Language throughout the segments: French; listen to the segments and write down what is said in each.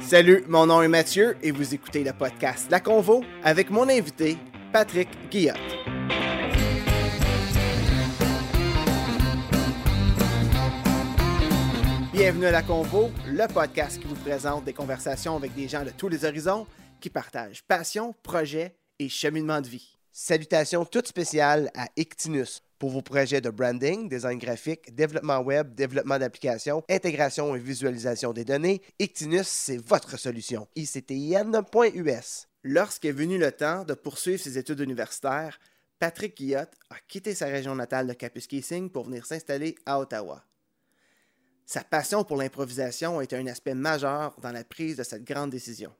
Salut, mon nom est Mathieu et vous écoutez le podcast La Convo avec mon invité, Patrick Guillotte. Bienvenue à La Convo, le podcast qui vous présente des conversations avec des gens de tous les horizons qui partagent passion, projet et cheminement de vie. Salutations toutes spéciales à Ictinus pour vos projets de branding, design graphique, développement web, développement d'applications, intégration et visualisation des données. Ictinus, c'est votre solution. ICTIN.us. Lorsqu'est venu le temps de poursuivre ses études universitaires, Patrick Guillotte a quitté sa région natale de Kapuskasing pour venir s'installer à Ottawa. Sa passion pour l'improvisation a été un aspect majeur dans la prise de cette grande décision.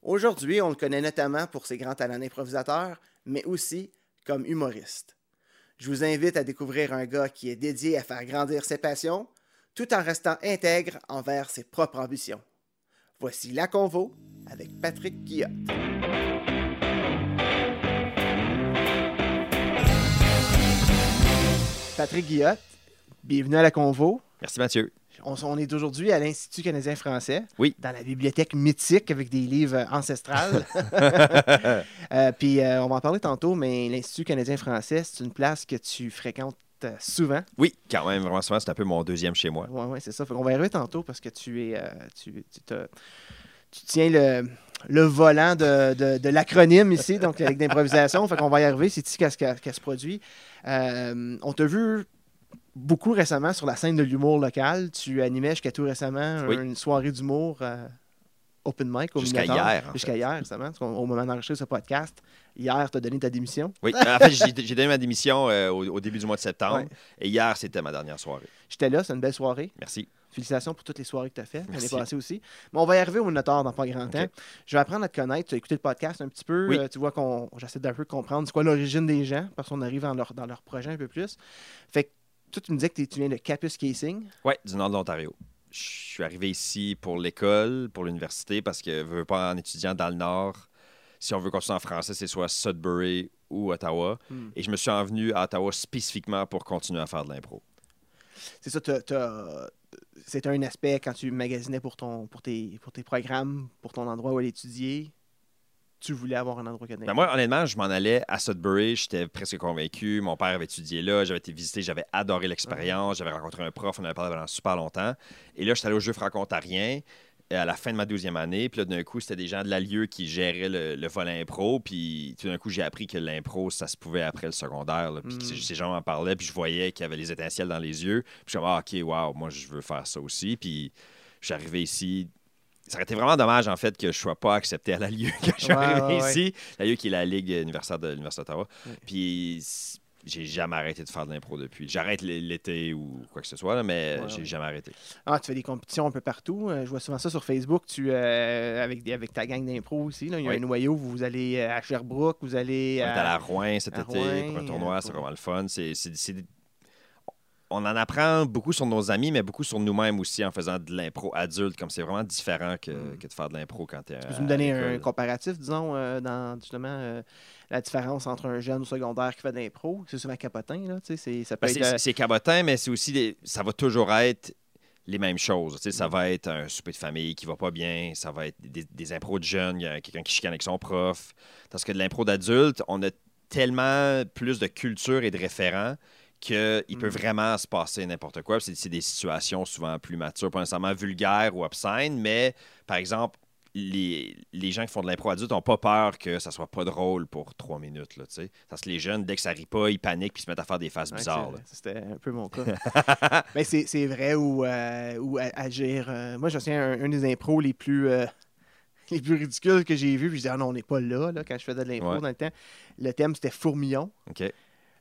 Aujourd'hui, on le connaît notamment pour ses grands talents d'improvisateur, mais aussi comme humoriste. Je vous invite à découvrir un gars qui est dédié à faire grandir ses passions, tout en restant intègre envers ses propres ambitions. Voici La Convo avec Patrick Guillotte. Patrick Guillotte, bienvenue à La Convo. Merci Mathieu. On, on est aujourd'hui à l'Institut canadien-français, Oui. dans la bibliothèque mythique avec des livres ancestrales. Euh, puis euh, on va en parler tantôt, mais l'Institut canadien-français, c'est une place que tu fréquentes euh, souvent. Oui, quand même, vraiment souvent, c'est un peu mon deuxième chez moi. Oui, ouais, c'est ça. on va y arriver tantôt parce que tu es. euh, tu, tu tiens le, le volant de, de- de l'acronyme ici, donc avec d'improvisation. fait qu'on va y arriver, c'est ici qu'elle qu'elle se produit. Euh, on t'a vu beaucoup récemment sur la scène de l'humour local. Tu animais jusqu'à tout récemment Oui. une soirée d'humour euh, open mic au Jusqu'à hier, Jusqu'à fait. hier, récemment, au moment d'enregistrer ce podcast. Hier, tu as donné ta démission. Oui, en fait, j'ai j'ai donné ma démission euh, au, au début du mois de septembre. Ouais. Et hier, c'était ma dernière soirée. J'étais là, c'est une belle soirée. Merci. Félicitations pour toutes les soirées que tu as faites l'année Merci. passée aussi. Mais on va y arriver au Minotaur dans pas grand temps. Je vais apprendre à te connaître. Tu as écouté le podcast un petit peu. Oui. Euh, tu vois qu'on j'essaie d'un peu comprendre c'est quoi l'origine des gens parce qu'on arrive dans leur, dans leur projet un peu plus. Fait que toi, tu me disais que tu viens de Capus Casing. Oui, du nord de l'Ontario. Je suis arrivé ici pour l'école, pour l'université, parce que je veux pas en étudiant dans le nord. Si on veut continuer en français, c'est soit Sudbury ou Ottawa. Hmm. Et je me suis envenu à Ottawa spécifiquement pour continuer à faire de l'impro. C'est ça, c'était un aspect quand tu magasinais pour, ton, pour, tes, pour tes programmes, pour ton endroit où aller étudier. Tu voulais avoir un endroit canadien. Ben moi, honnêtement, je m'en allais à Sudbury. J'étais presque convaincu. Mon père avait étudié là. J'avais été visiter. J'avais adoré l'expérience. J'avais rencontré un prof. On avait parlé pendant super longtemps. Et là, j'étais allé au jeu franco-ontarien euh, à la fin de ma douzième année. Puis là, d'un coup, c'était des gens de l'alieu qui géraient le, le volet impro. Puis tout d'un coup, j'ai appris que l'impro, ça se pouvait après le secondaire. là. Puis Mm. que ces gens m'en parlaient. Puis je voyais qu'il y avait les étincelles dans les yeux. Puis je suis comme, ah, OK, wow, moi, je veux faire ça aussi. Puis je suis arrivé ici. Ça aurait été vraiment dommage, en fait, que je sois pas accepté à l'alieu quand je suis Ouais, arrivé ouais, ici. L'alieu qui est la Ligue universitaire de l'Université d'Ottawa. Ouais. Puis j'ai jamais arrêté de faire de l'impro depuis. J'arrête l'été ou quoi que ce soit, là, mais j'ai jamais arrêté. Ah, tu fais des compétitions un peu partout. Euh, je vois souvent ça sur Facebook. Tu, euh, avec, avec ta gang d'impro aussi. là. Il y a un noyau. Vous allez euh, à Sherbrooke. Vous allez On est à... allé à Rouen cet à été Rouen, pour un euh, tournoi, c'est vraiment le fun. C'est, On en apprend beaucoup sur nos amis, mais beaucoup sur nous-mêmes aussi en faisant de l'impro adulte, comme c'est vraiment différent que, Mm. que de faire de l'impro quand tu es Peux-tu me donner un comparatif, disons, euh, dans justement euh, la différence entre un jeune au secondaire qui fait de l'impro? C'est souvent capotin, là. Tu sais, c'est- ça peut Ben, être... c'est, euh, cabotin, mais c'est aussi des- ça va toujours être les mêmes choses. Tu sais, Mm. Ça va être un souper de famille qui va pas bien, ça va être des, des impros de jeunes, il y a quelqu'un qui chicane avec son prof. Parce que de l'impro d'adulte, on a tellement plus de culture et de référents qu'il peut Mm. vraiment se passer n'importe quoi. C'est, des situations souvent plus matures, pas nécessairement vulgaires ou obscènes, mais par exemple, les, les gens qui font de l'impro adulte n'ont pas peur que ça soit pas drôle pour trois minutes. Là. Parce que les jeunes, dès que ça rit pas, ils paniquent puis se mettent à faire des faces ouais, bizarres. C'était un peu mon cas. Mais c'est c'est vrai où, euh, agir... euh, moi, je souviens, un, un des impros les plus... euh, les plus ridicules que j'ai vus, puis je disais, ah non, on n'est pas là, là, quand je faisais de l'impro Ouais. dans le temps. Le thème, c'était fourmillon.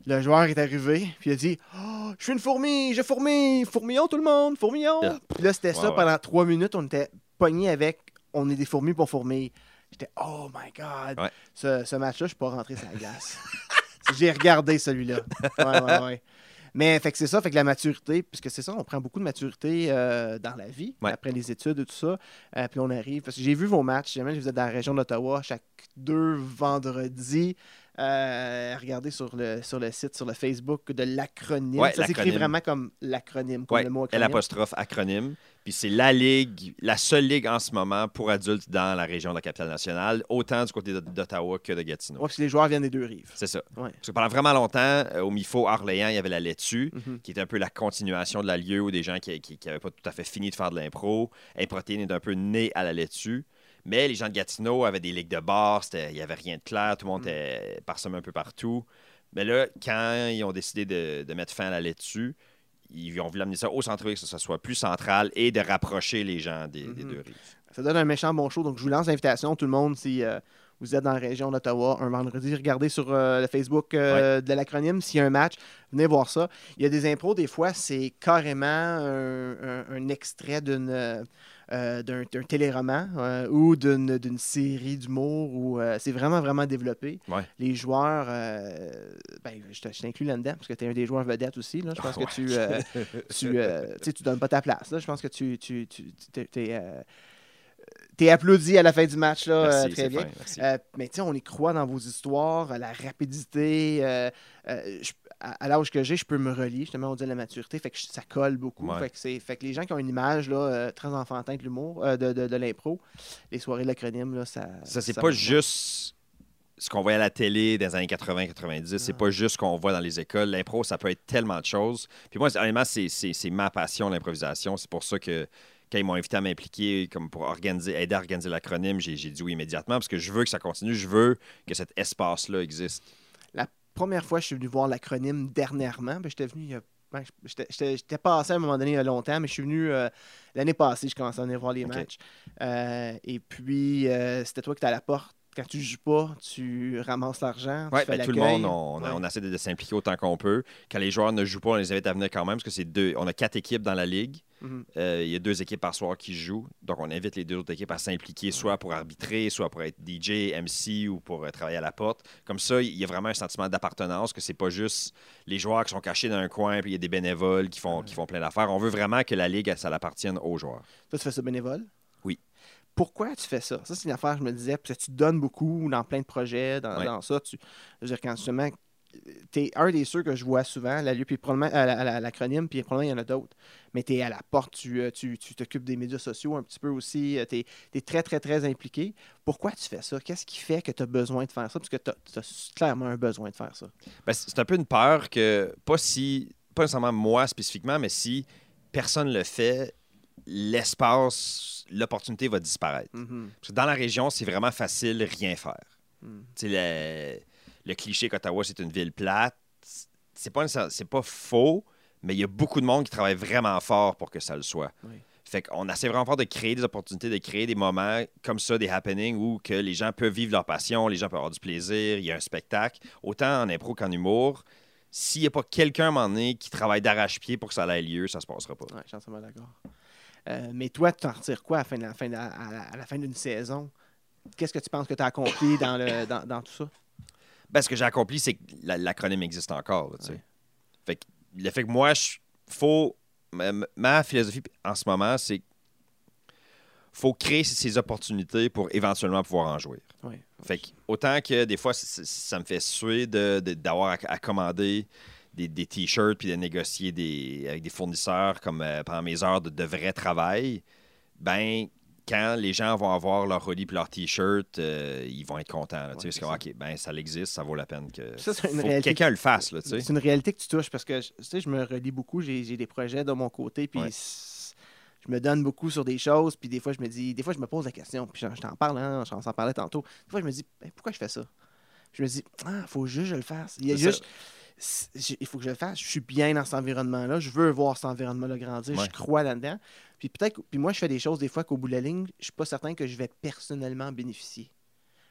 Le joueur est arrivé, puis il a dit oh, Je suis une fourmi, je fourmi, fourmillon tout le monde, fourmillon. Yeah. Puis là, c'était Ouais, ça ouais. pendant trois minutes, on était pognés avec On est des fourmis pour fourmis. J'étais Oh my God. Ouais. Ce, ce match-là, je suis pas rentré sur la glace. J'ai regardé celui-là. Ouais, ouais, ouais. Mais fait que c'est ça, fait que la maturité, puisque c'est ça, on prend beaucoup de maturité euh, dans la vie, Ouais. après les études et tout ça. Euh, puis on arrive, parce que j'ai vu vos matchs, jamais vous êtes dans la région d'Ottawa chaque deux vendredis. Euh, regardez sur le, sur le site, sur le Facebook de l'acronyme. Ouais, ça s'écrit vraiment comme l'acronyme, comme Ouais, le mot acronyme. apostrophe acronyme. Puis c'est la ligue, la seule ligue en ce moment pour adultes dans la région de la capitale nationale, autant du côté d'Ottawa que de Gatineau. Ouais, parce que les joueurs viennent des deux rives. C'est ça. Ouais. Parce que pendant vraiment longtemps, euh, au MIFO Orléans, il y avait la laitue, Mhm. qui était un peu la continuation de la lieu où des gens qui n'avaient pas tout à fait fini de faire de l'impro. Improtéine est un peu né à la laitue. Mais les gens de Gatineau avaient des ligues de bar, il n'y avait rien de clair, tout le monde Mm. était parsemé un peu partout. Mais là, quand ils ont décidé de, de mettre fin à la laitue, ils ont voulu amener ça au centre-ville, que ce soit plus central et de rapprocher les gens des, des Mhm. deux rives. Ça donne un méchant bon show. Donc, je vous lance l'invitation, tout le monde, si euh, vous êtes dans la région d'Ottawa un vendredi, regardez sur euh, le Facebook euh, de l'acronyme s'il y a un match, venez voir ça. Il y a des impros, des fois, c'est carrément un, un- un extrait d'une. Euh, d'un téléroman euh, ou d'une d'une série d'humour où euh, c'est vraiment, vraiment développé. Ouais. Les joueurs, ben, je t'inclus là-dedans parce que tu es un des joueurs vedettes aussi. Là. Je pense que tu, tu, tu donnes pas ta place. là. Je pense que tu, tu, tu, t'es, t'es applaudi à la fin du match. Là, Merci, euh, très bien. fin. Euh, mais sais, on y croit dans vos histoires, la rapidité. euh, je- à, à l'âge que j'ai, je peux me relier, justement, on dit la maturité, fait que je- ça colle beaucoup. Ouais. Fait, que c'est, fait que les gens qui ont une image là, euh, très enfantin de l'humour, euh, de, de, de l'impro, les soirées de l'acronyme, là, ça. Ça, c'est pas juste ce qu'on voyait à la télé des années 80-90. C'est Non. pas juste ce qu'on voit dans les écoles. L'impro, ça peut être tellement de choses. Puis moi, c'est- honnêtement, c'est- c'est c'est ma passion, l'improvisation. C'est pour ça que quand ils m'ont invité à m'impliquer comme pour organiser, aider à organiser l'acronyme, j'ai j'ai dit oui immédiatement parce que je veux que ça continue. Je veux que cet espace-là existe. Première fois que je suis venu voir l'acronyme dernièrement, ben, j'étais venu il y a. j'étais- passé à un moment donné il y a longtemps, mais je suis venu euh, l'année passée, je commençais à venir voir les matchs. Euh, et puis, euh, c'était toi qui étais à la porte. Quand tu joues pas, tu ramasses l'argent. fais ben, tout le monde, on, Ouais. on essaie de, de s'impliquer autant qu'on peut. Quand les joueurs ne jouent pas, on les invite à venir quand même parce que c'est deux. On a quatre équipes dans la ligue. Mhm. Euh, il y a deux équipes par soir qui jouent. Donc, on invite les deux autres équipes à s'impliquer, soit pour arbitrer, soit pour être DJ, MC ou pour euh, travailler à la porte. Comme ça, il y a vraiment un sentiment d'appartenance, que c'est pas juste les joueurs qui sont cachés dans un coin, puis il y a des bénévoles qui font, qui font plein d'affaires. On veut vraiment que la ligue, ça l'appartienne aux joueurs. Toi, tu fais ça bénévole? Pourquoi tu fais ça? Ça, c'est une affaire, je me disais, parce que tu donnes beaucoup dans plein de projets, dans, Ouais. dans ça. Tu, je veux dire, quand justement, tu es un des ceux que je vois souvent la puis probablement à l'acronyme, puis probablement il y en a d'autres. Mais tu es à la porte, tu euh, tu- tu t'occupes des médias sociaux un petit peu aussi, tu es, très, très, très impliqué. Pourquoi tu fais ça? Qu'est-ce qui fait que tu as besoin de faire ça? Parce que tu as, clairement un besoin de faire ça. Ben, c'est c'est un peu une peur que, pas si, pas nécessairement moi spécifiquement, mais si personne le fait, l'espace, l'opportunité va disparaître. Mhm. Parce que dans la région, c'est vraiment facile rien faire. Mm. Tu sais, le, le cliché qu'Ottawa, c'est une ville plate, c'est pas, pas faux, mais il y a beaucoup de monde qui travaille vraiment fort pour que ça le soit. Oui. Fait qu'on essaie vraiment fort de créer des opportunités, de créer des moments comme ça, des happenings où que les gens peuvent vivre leur passion, les gens peuvent avoir du plaisir, il y a un spectacle, autant en impro qu'en humour. S'il n'y a pas quelqu'un à un moment donné qui travaille d'arrache-pied pour que ça ait lieu, ça se passera pas. Ouais, je suis entièrement d'accord. Euh, mais toi, tu t'en retires quoi à la fin, la à la- d'une saison? Qu'est-ce que tu penses que tu as accompli dans, le, dans, dans tout ça? Ben, ce que j'ai accompli, c'est que la- l'acronyme existe encore. là. Ouais. Fait que le fait que moi, je, faut. Ma, ma philosophie en ce moment, c'est faut créer ces opportunités pour éventuellement pouvoir en jouir. Oui. Fait que, autant que des fois, ça me fait suer de- de- d'avoir à, à commander des, des t-shirts puis de négocier des, avec des fournisseurs comme euh, pendant mes heures de, de vrai travail, ben quand les gens vont avoir leur hoodie puis leur t-shirt, euh, ils vont être contents. là, Ouais, parce c'est que, OK, ben ça existe, ça vaut la peine que, quelqu'un le fasse. C'est une réalité que tu touches parce que je me relis beaucoup, j'ai j'ai des projets de mon côté, puis Ouais. je me donne beaucoup sur des choses, puis des fois je me dis, des fois je me pose la question, puis je, t'en parle, hein, j'en s'en parlais tantôt. Des fois je me dis, Ben, pourquoi je fais ça? Je me dis, ah, faut juste que je le fasse. Il y a ça. Il faut que je le fasse. Je suis bien dans cet environnement-là. Je veux voir cet environnement-là grandir. Ouais. Je crois là-dedans. Puis peut-être, puis moi, je fais des choses des fois qu'au bout de la ligne, je suis pas certain que je vais personnellement bénéficier.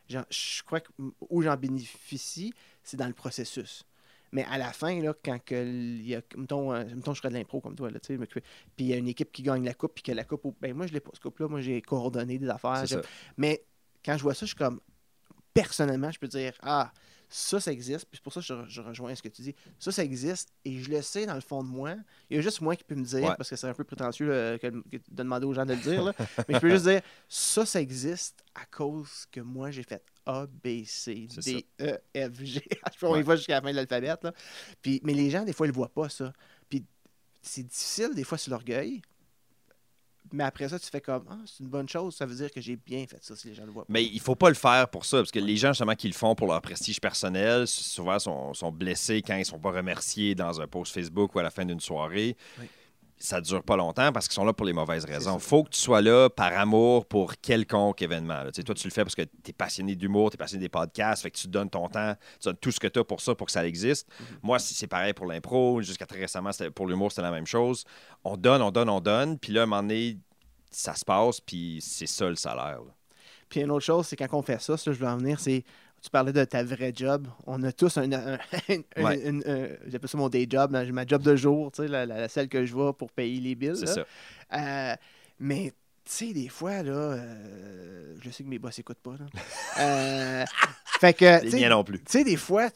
Genre, je crois que où j'en bénéficie, c'est dans le processus. Mais à la fin, là, quand que il y a, mettons, euh, mettons, je ferais de l'impro comme toi, là, tu sais, m'occuper. puis il y a une équipe qui gagne la coupe, puis que la coupe, ben moi, je l'ai pas, ce coupe-là, moi, j'ai coordonné des affaires. Mais quand je vois ça, je suis comme, personnellement, je peux dire, ah, ça, ça existe. Puis c'est pour ça que je, re- je rejoins ce que tu dis. Ça, ça existe et je le sais dans le fond de moi. Il y a juste moi qui peux me dire, Ouais. parce que c'est un peu prétentieux euh, que- que de demander aux gens de le dire, là. mais je peux juste dire, ça, ça existe à cause que moi, j'ai fait, A, B, C, D, E, F, G. on Ouais. y va jusqu'à la fin de l'alphabet. Puis, mais les gens, des fois, ils ne le voient pas, ça. Puis c'est difficile, des fois, sur l'orgueil. Mais après ça, tu fais comme Ah, c'est une bonne chose, ça veut dire que j'ai bien fait ça si les gens le voient pas. Mais il faut pas le faire pour ça, parce que les gens justement qui le font pour leur prestige personnel, souvent sont, sont blessés quand ils sont pas remerciés dans un post Facebook ou à la fin d'une soirée. Oui. Ça dure pas longtemps parce qu'ils sont là pour les mauvaises raisons. ça. faut que tu sois là par amour pour quelconque événement. là. Tu sais, toi, tu le fais parce que tu es passionné d'humour, tu es passionné des podcasts, fait que tu donnes ton temps, tu donnes tout ce que tu as pour ça, pour que ça existe. Mhm. Moi, c'est pareil pour l'impro, jusqu'à très récemment, pour l'humour, c'était la même chose. On donne, on donne, on donne, puis là, à un moment donné, ça se passe, puis c'est ça le salaire. là. Puis une autre chose, c'est quand on fait ça, ça, je veux en venir, c'est. Tu parlais de ta vraie job. On a tous un. un- un- Ouais. un- J'appelle ça mon day job, ma- ma job de jour, tu sais, la, la- celle que je vais pour payer les bills. C'est là. ça. Euh, mais, tu sais, des fois, là, euh, je sais que mes boss n'écoutent pas. Là. Euh, fait que, Les miens non plus. tu sais, des fois,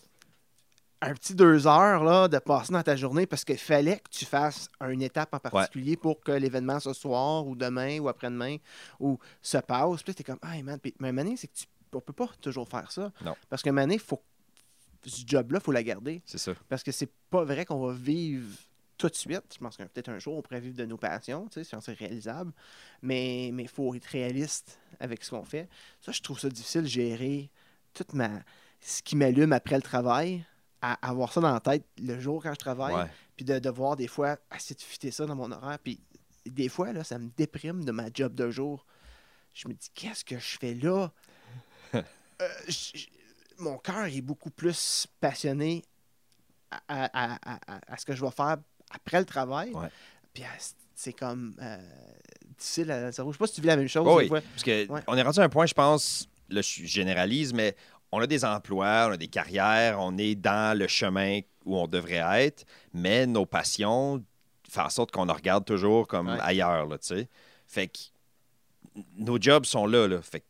un petit deux heures là, de passer dans ta journée parce qu'il fallait que tu fasses une étape en particulier pour que l'événement ce soir ou demain ou après-demain ou se passe. Puis tu es comme, ah, man, Puis- mais Mané, c'est que tu on peut pas toujours faire ça. Non. Parce que Mané, faut, ce job-là, il faut la garder. C'est ça. Parce que c'est pas vrai qu'on va vivre tout de suite. Je pense que peut-être un jour, on pourrait vivre de nos passions, si c'est réalisable. Mais il faut être réaliste avec ce qu'on fait. Ça, je trouve ça difficile de gérer toute ma... ce qui m'allume après le travail, à avoir ça dans la tête le jour quand je travaille, puis de devoir des fois essayer de fitter ça dans mon horaire. Puis des fois, là, ça me déprime de ma job de jour. Je me dis, qu'est-ce que je fais là? Euh, mon cœur est beaucoup plus passionné à, à- à- à- à ce que je vais faire après le travail. Ouais. Puis à- c'est comme euh, difficile à cerveau. Je sais pas si tu vis la même chose. Oh oui, fois. parce que Ouais. on est rendu à un point, je pense, là, je généralise, mais on a des emplois, on a des carrières, on est dans le chemin où on devrait être, mais nos passions font en sorte qu'on regarde toujours comme Ouais. ailleurs, là, tu sais. Fait que nos jobs sont là, là. Fait que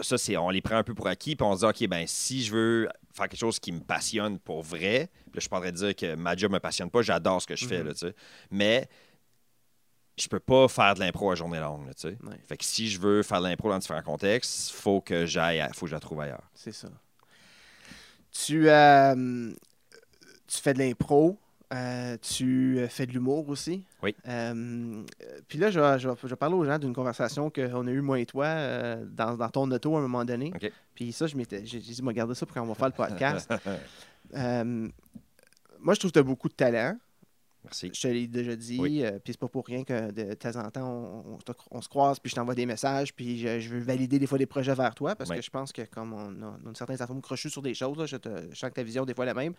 ça, c'est, on les prend un peu pour acquis, puis on se dit, OK, ben si je veux faire quelque chose qui me passionne pour vrai, là, je de dire que ma job me passionne pas, j'adore ce que je fais, Mhm. là, tu sais. Mais je peux pas faire de l'impro à journée longue, là, tu sais. Ouais. Fait que si je veux faire de l'impro dans différents contextes, faut que j'aille, faut que je la trouve ailleurs. C'est ça. Tu, euh, tu fais de l'impro. Euh, tu euh, fais de l'humour aussi. Oui. Euh, Puis là, je vais, je, vais, je vais parler aux gens d'une conversation qu'on a eue, moi et toi, euh, dans, dans ton auto à un moment donné. Puis ça, je m'étais, j'ai dit, moi, garder ça pour quand on va faire le podcast. Moi, je trouve que tu as beaucoup de talent. Merci. Je te l'ai déjà dit. Oui. puis c'est pas pour rien que de temps en temps, on, on te- on se croise, puis je t'envoie des messages, puis je, je veux valider des fois des projets vers toi, parce Oui. que je pense que comme on a, on a certains atomes crochus sur des choses, là, je, te, je sens que ta vision des fois est la même.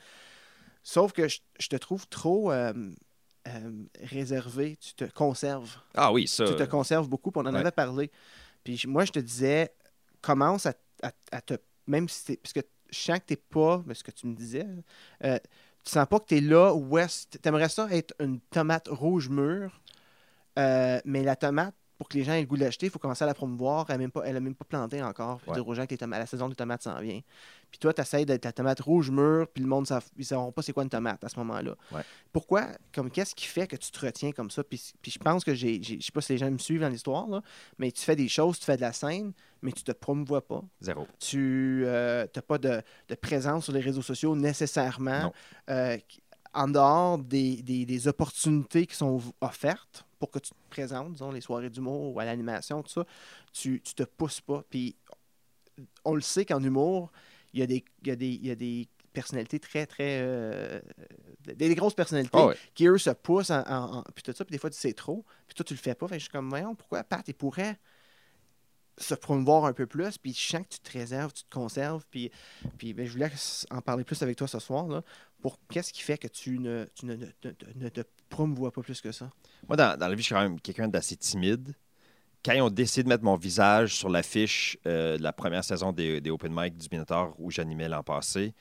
Sauf que je, je te trouve trop euh, euh, réservé. Tu te conserves. Ah oui, ça. Tu te conserves beaucoup, puis on en ouais. avait parlé. Puis moi, je te disais, commence à, à- à te. Même si t'es. Parce que je sens que t'es pas. mais ce que tu me disais, euh, tu sens pas que tu es là où est T'aimerais ça être une tomate rouge mûre, euh, mais la tomate, pour que les gens aient le goût de l'acheter, il faut commencer à la promouvoir. Elle n'a même, pas- elle a même pas planté encore. Puis Ouais. dire aux gens que les tomates- la saison des tomates s'en vient. Puis toi, tu essaies d'être la tomate rouge mûre, puis le monde ne sauront pas c'est quoi une tomate à ce moment-là. Ouais. Pourquoi, comme qu'est-ce qui fait que tu te retiens comme ça? Puis, puis je pense que j'ai, je sais pas si les gens me suivent dans l'histoire, là, mais tu fais des choses, tu fais de la scène, mais tu te promouvois pas. Zéro. Tu n'as pas de, de présence sur les réseaux sociaux nécessairement. Non. Euh, en dehors des, des- des opportunités qui sont offertes pour que tu te présentes, disons, les soirées d'humour ou à l'animation, tout ça, tu, tu te pousses pas. Puis on le sait qu'en humour, il y a des, il y a des, il y a des personnalités très, très. euh, des, grosses personnalités Ah qui, eux, se poussent en, en- en- puis tout ça, puis des fois, tu sais trop, puis toi, tu le fais pas. Fait que je suis comme, voyons, pourquoi? Pat, il pourrait se promouvoir un peu plus, puis je sens que tu te réserves, tu te conserves, puis, puis ben, je voulais en parler plus avec toi ce soir, là, pour qu'est-ce qui fait que tu ne, tu ne, ne- ne- te promouvois pas plus que ça? Moi, dans, dans la vie, je suis quand même quelqu'un d'assez timide. Quand ils ont décidé de mettre mon visage sur l'affiche euh, de la première saison des, des Open Mic du Minotaur où j'animais l'an passé,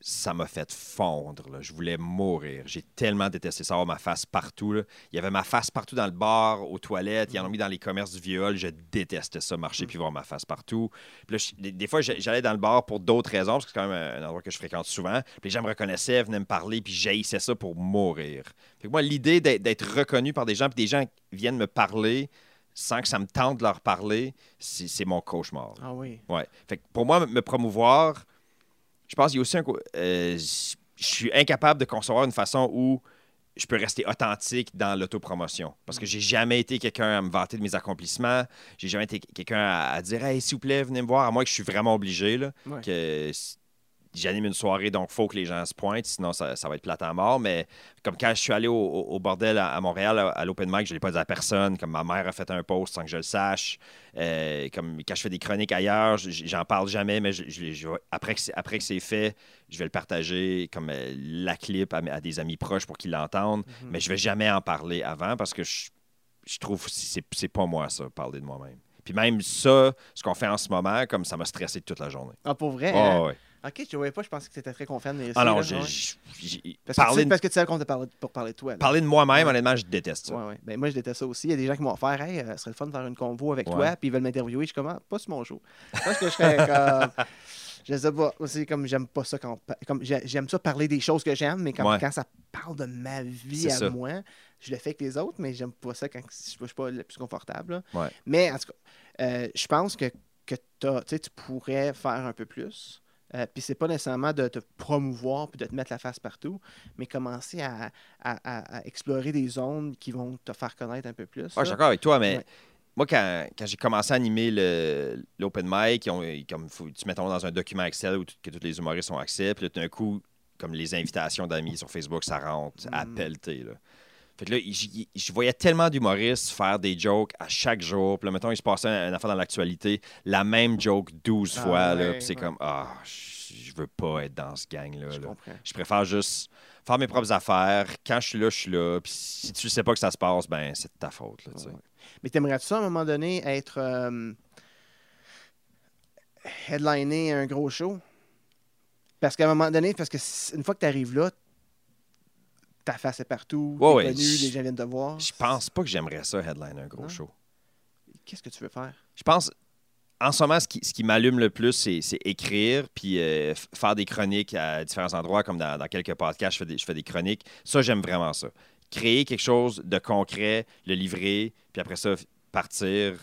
ça m'a fait fondre. là. Je voulais mourir. J'ai tellement détesté ça, avoir ma face partout. là. Il y avait ma face partout dans le bar, aux toilettes. Ils en ont mis dans les commerces du viol. Je détestais ça, marcher puis voir ma face partout. Puis là, je- des, des fois, j'allais dans le bar pour d'autres raisons, parce que c'est quand même un, endroit que je fréquente souvent. Puis les gens me reconnaissaient, venaient me parler, puis j'haïssais ça pour mourir. Fait que moi, l'idée d'être reconnu par des gens, puis des gens viennent me parler, sans que ça me tente de leur parler, c'est c'est mon cauchemar. Ah oui. Ouais. Fait que pour moi, me promouvoir, je pense qu'il y a aussi un. euh, je suis incapable de concevoir une façon où je peux rester authentique dans l'autopromotion. Parce que j'ai jamais été quelqu'un à me vanter de mes accomplissements. J'ai jamais été quelqu'un à, à dire Hey, s'il vous plaît, venez me voir, à moins que je suis vraiment obligé. Là, Ouais. que s- J'anime une soirée, donc il faut que les gens se pointent, sinon ça, ça va être plate à mort. Mais comme quand je suis allé au, bordel à, à Montréal, à, à l'open mic, je ne l'ai pas dit à personne. Comme ma mère a fait un post sans que je le sache. Euh, comme quand je fais des chroniques ailleurs, j'en parle jamais, mais je- je- je- après que c'est fait, je vais le partager comme euh, la clip à, des amis proches pour qu'ils l'entendent. Mhm. Mais je vais jamais en parler avant parce que je, je trouve que c'est pas moi ça, parler de moi-même. Puis même ça, ce qu'on fait en ce moment, comme ça m'a stressé toute la journée. Ah, pour vrai? Hein? ouais. Ok, je ne voyais pas, je pensais que tu étais très confiant là, j'ai- Parce, que tu, parce que tu savais qu'on t'a parlé pour parler de toi. là. parler de moi-même, Ouais. honnêtement, je déteste ça. Ouais, ouais. Ben, moi, je déteste ça aussi. Il y a des gens qui m'ont offert, hey, euh, ce serait le fun de faire une convo avec toi, puis ils veulent m'interviewer. Je suis comme, Ah, pas sur mon show. Je pense que je serais comme. Je sais pas. C'est comme, j'aime pas ça quand. Comme, j'ai- j'aime ça parler des choses que j'aime, mais quand, ça parle de ma vie à ça. moi, je le fais avec les autres, mais j'aime pas ça quand je je suis pas le plus confortable. Mais en tout cas, euh, je pense que, que sais, tu pourrais faire un peu plus. Euh, puis c'est pas nécessairement de te promouvoir puis de te mettre la face partout, mais commencer à, à- à- à explorer des zones qui vont te faire connaître un peu plus. Ouais, je suis d'accord avec toi, mais Ouais. moi, quand, quand j'ai commencé à animer l'open mic, ils ont- ils- comme faut, tu mets ton nom dans un document Excel où tout- que tous les humoristes ont accès, puis là, tout d'un coup, comme les invitations d'amis sur Facebook, ça rentre à Mm. pelleter. Là. Fait que là, je voyais tellement d'humoristes faire des jokes à chaque jour. Puis là, mettons, il se passait une affaire dans l'actualité, la même joke 12 Ah fois. là, puis c'est ouais. comme, ah, je je veux pas être dans ce gang-là. Je là. comprends. Je préfère juste faire mes propres affaires. Quand je suis là, je suis là. Puis si tu sais pas que ça se passe, ben c'est de ta faute. Là. Ouais. Mais t'aimerais-tu ça, à un moment donné, être euh, headliner un gros show? Parce qu'à un moment donné, parce que une fois que tu arrives là, ta face est partout, Ouais, t'es ouais, connu, je- les gens viennent te voir. Je pense pas que j'aimerais ça, headline un gros Non. show. Qu'est-ce que tu veux faire? Je pense, en ce moment, ce qui, ce qui m'allume le plus, c'est écrire, puis euh, faire des chroniques à différents endroits, comme dans, dans quelques podcasts, je fais, des, je fais des chroniques. Ça, j'aime vraiment ça. Créer quelque chose de concret, le livrer, puis après ça, partir.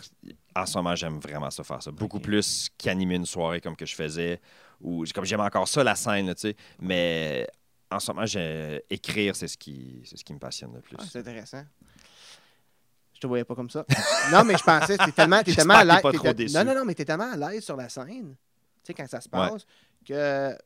En ce moment, j'aime vraiment ça, faire ça. Beaucoup plus qu'animer une soirée comme que je faisais. Ou comme j'aime encore ça, la scène, tu sais. Mais en ce moment, écrire, c'est ce, qui, c'est ce qui me passionne le plus. Ah, c'est intéressant. Je te voyais pas comme ça. non, mais je pensais, t'es tellement, t'es tellement à l'aise. Non, non, non, mais t'es tellement à l'aise sur la scène, tu sais, quand ça se Ouais. passe, que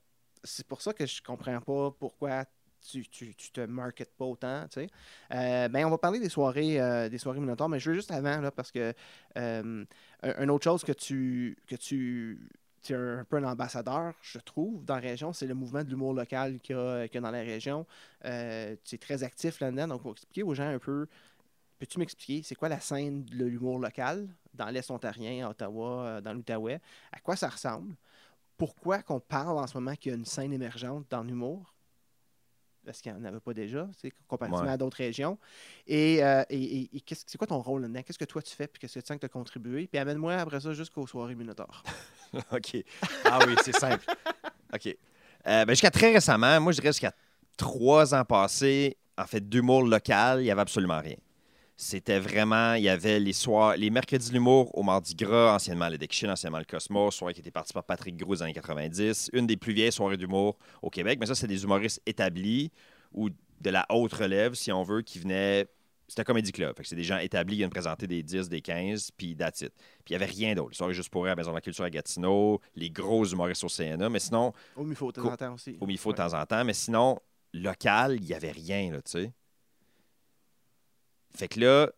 c'est pour ça que je comprends pas pourquoi tu, tu, tu te marketes pas autant, tu sais. Euh, ben, on va parler des soirées, euh, des soirées Minotaur, mais je veux juste avant, là, parce que euh, un- une autre chose que tu, que tu, es un peu un ambassadeur, je trouve, dans la région, c'est le mouvement de l'humour local qu'il y, a, qu'il y a dans la région. Euh, tu es très actif là-dedans, donc pour expliquer aux gens un peu, peux-tu m'expliquer, c'est quoi la scène de l'humour local dans l'Est ontarien, à Ottawa, euh, dans l'Outaouais? À quoi ça ressemble? Pourquoi qu'on parle en ce moment qu'il y a une scène émergente dans l'humour? Parce qu'il n'y en avait pas déjà, c'est comparativement Ouais. à d'autres régions. Et, euh, et, et- et qu'est-ce- c'est quoi ton rôle là-dedans? Qu'est-ce que toi tu fais? Puis qu'est-ce que tu sens que tu as contribué? Puis amène-moi après ça jusqu'aux soirées Minotaur. OK. Ah oui, c'est simple. OK. Euh, ben, jusqu'à très récemment, moi, je dirais jusqu'à trois ans passés, en fait, d'humour local, il n'y avait absolument rien. C'était vraiment, il y avait les soirs, les mercredis de l'humour au Mardi Gras, anciennement le Dection, anciennement le Cosmos, soirée qui était partie par Patrick Gros dans les années 90, une des plus vieilles soirées d'humour au Québec. Mais ça, c'est des humoristes établis ou de la haute relève, si on veut, qui venaient. C'était un comédie club. Fait que c'est des gens établis qui viennent présenter des 10, des 15, puis that's it. Puis il n'y avait rien d'autre. Les soirées juste pour à la Maison de la Culture à Gatineau, les gros humoristes au CNA, mais sinon, Au MIFO, de temps en temps aussi. au MIFO de temps en temps, mais sinon, local, il n'y avait rien, là, tu sais. Fait que là,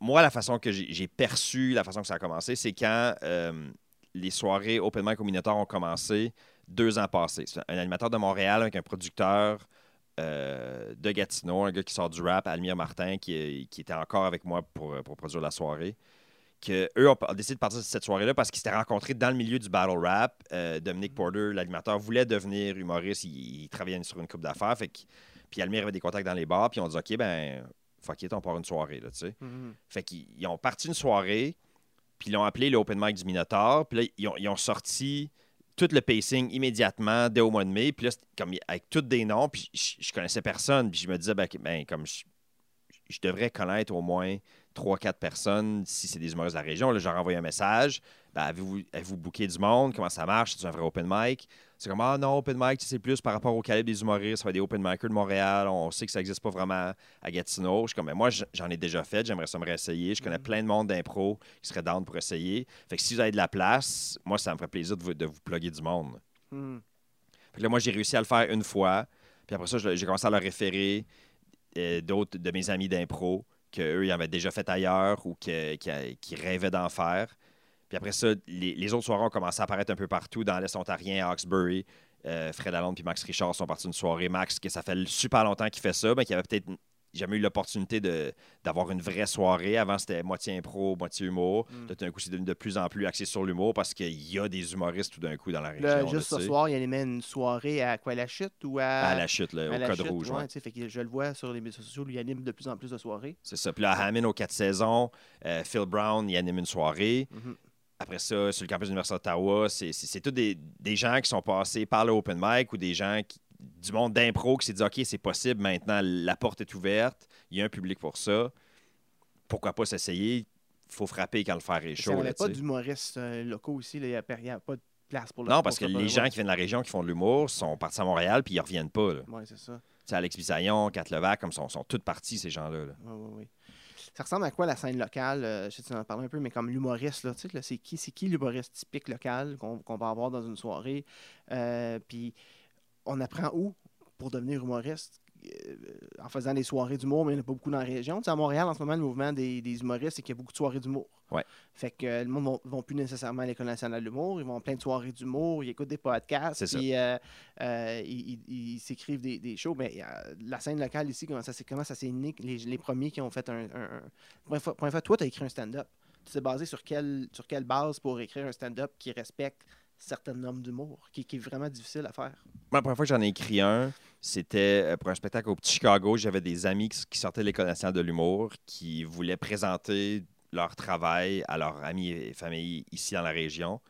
moi, la façon que j'ai perçu, la façon que ça a commencé, c'est quand euh, les soirées Open Mic au Minotaur ont commencé deux ans passés. Un animateur de Montréal avec un producteur euh, de Gatineau, un gars qui sort du rap, Almir Martin, qui, était encore avec moi pour, pour produire la soirée. Que eux ont, ont décidé de partir de cette soirée-là parce qu'ils s'étaient rencontrés dans le milieu du battle rap. Euh, Dominique Porter, l'animateur, voulait devenir humoriste. Il, il travaillait sur une coupe d'affaires. Fait que- puis Almir avait des contacts dans les bars. Puis on dit OK, ben, fuck it, on part une soirée. Là, tu sais. Mhm. Fait qu'ils ils ont parti une soirée, puis ils l'ont appelé l'Open Mic du Minotaur. Puis là, ils ont, ils ont sorti tout le pacing immédiatement dès au mois de mai. Puis là, comme avec tous des noms, puis je, je connaissais personne. Puis je me disais, ben, ben, comme je, je devrais connaître au moins 3-4 personnes, si c'est des humoristes de la région, là, je leur envoie un message. Ben, avez-vous, avez-vous booké du monde? Comment ça marche? C'est un vrai open mic? C'est comme, ah non, open mic, tu sais, c'est plus par rapport au calibre des humoristes. Ça va être des open micers de Montréal. On sait que ça n'existe pas vraiment à Gatineau. Je suis comme, mais moi, j'en ai déjà fait. J'aimerais ça me réessayer. Je connais plein de monde d'impro qui serait down pour essayer. Fait que si vous avez de la place, moi, ça me ferait plaisir de vous, de vous plugger du monde. Hmm. Fait que là, moi, j'ai réussi à le faire une fois. Puis après ça, j'ai commencé à leur référer euh, d'autres de mes amis d'impro qu'eux, ils avaient déjà fait ailleurs ou qui, qui rêvaient d'en faire. Puis après ça, les, les autres soirées ont commencé à apparaître un peu partout dans l'Est ontarien, à Hawkesbury. Euh, Fred Lalonde puis Max Richard sont partis une soirée. Max, que ça fait super longtemps qu'il fait ça, mais qui avait peut-être jamais eu l'opportunité d'avoir une vraie soirée. Avant, c'était moitié impro, moitié humour. Mm. Là, tout d'un coup, c'est devenu de plus en plus axé sur l'humour parce qu'il y a des humoristes tout d'un coup dans la région. Là, là, juste ce soir, il animait une soirée à quoi, la chute ou à. À la chute, là, à au la Code chute, Rouge. ouais, ouais. tu sais, fait que je le vois sur les médias sociaux, lui il anime de plus en plus de soirées. C'est ça. Puis là, à Hammond, aux quatre saisons, euh, Phil Brown, il anime une soirée. Mhm. Après ça, sur le campus de l'Université d'Ottawa, c'est tous des, des gens qui sont passés par le open mic ou des gens qui- du monde d'impro qui s'est dit OK, c'est possible maintenant, la porte est ouverte, il y a un public pour ça. Pourquoi pas s'essayer? Il faut frapper quand le fer est Il chaud. n'y là, avait pas d'humoristes euh, locaux ici, là, il n'y a, il pas de place pour le Non, parce que les gens qui viennent de la région qui font de l'humour sont partis à Montréal puis ils reviennent pas. Ouais, c'est ça. Alex Bisaillon, Kat Levac, comme sont, sont toutes partis, ces gens-là. là. Ouais, ouais, ouais. Ça ressemble à quoi la scène locale? euh, je sais tu en parles un peu, mais comme l'humoriste, là, tu sais, c'est qui, c'est qui l'humoriste typique local qu'on qu'on va avoir dans une soirée? Euh, Puis on apprend où pour devenir humoriste? Euh, en faisant des soirées d'humour, mais il n'y en a pas beaucoup dans la région. Tu sais, à Montréal, en ce moment, le mouvement des, des humoristes, c'est qu'il y a beaucoup de soirées d'humour. Ouais. Fait que euh, le monde ne vont plus nécessairement à l'École nationale de l'humour, ils vont à plein de soirées d'humour, ils écoutent des podcasts, puis euh, euh, ils ils- ils s'écrivent des, des shows. Mais la scène locale ici, comment ça s'est comment ça né? Les, les premiers qui ont fait un. un, un- première fois, toi, tu as écrit un stand-up. Tu t'es basé sur quelle, sur quelle base pour écrire un stand-up qui respecte certaines normes d'humour, qui, qui est vraiment difficile à faire? Moi, la première fois que j'en ai écrit un, c'était euh, pour un spectacle au Petit Chicago. J'avais des amis qui, qui sortaient de l'École nationale de l'humour qui voulaient présenter leur travail à leurs amis et familles ici dans la région.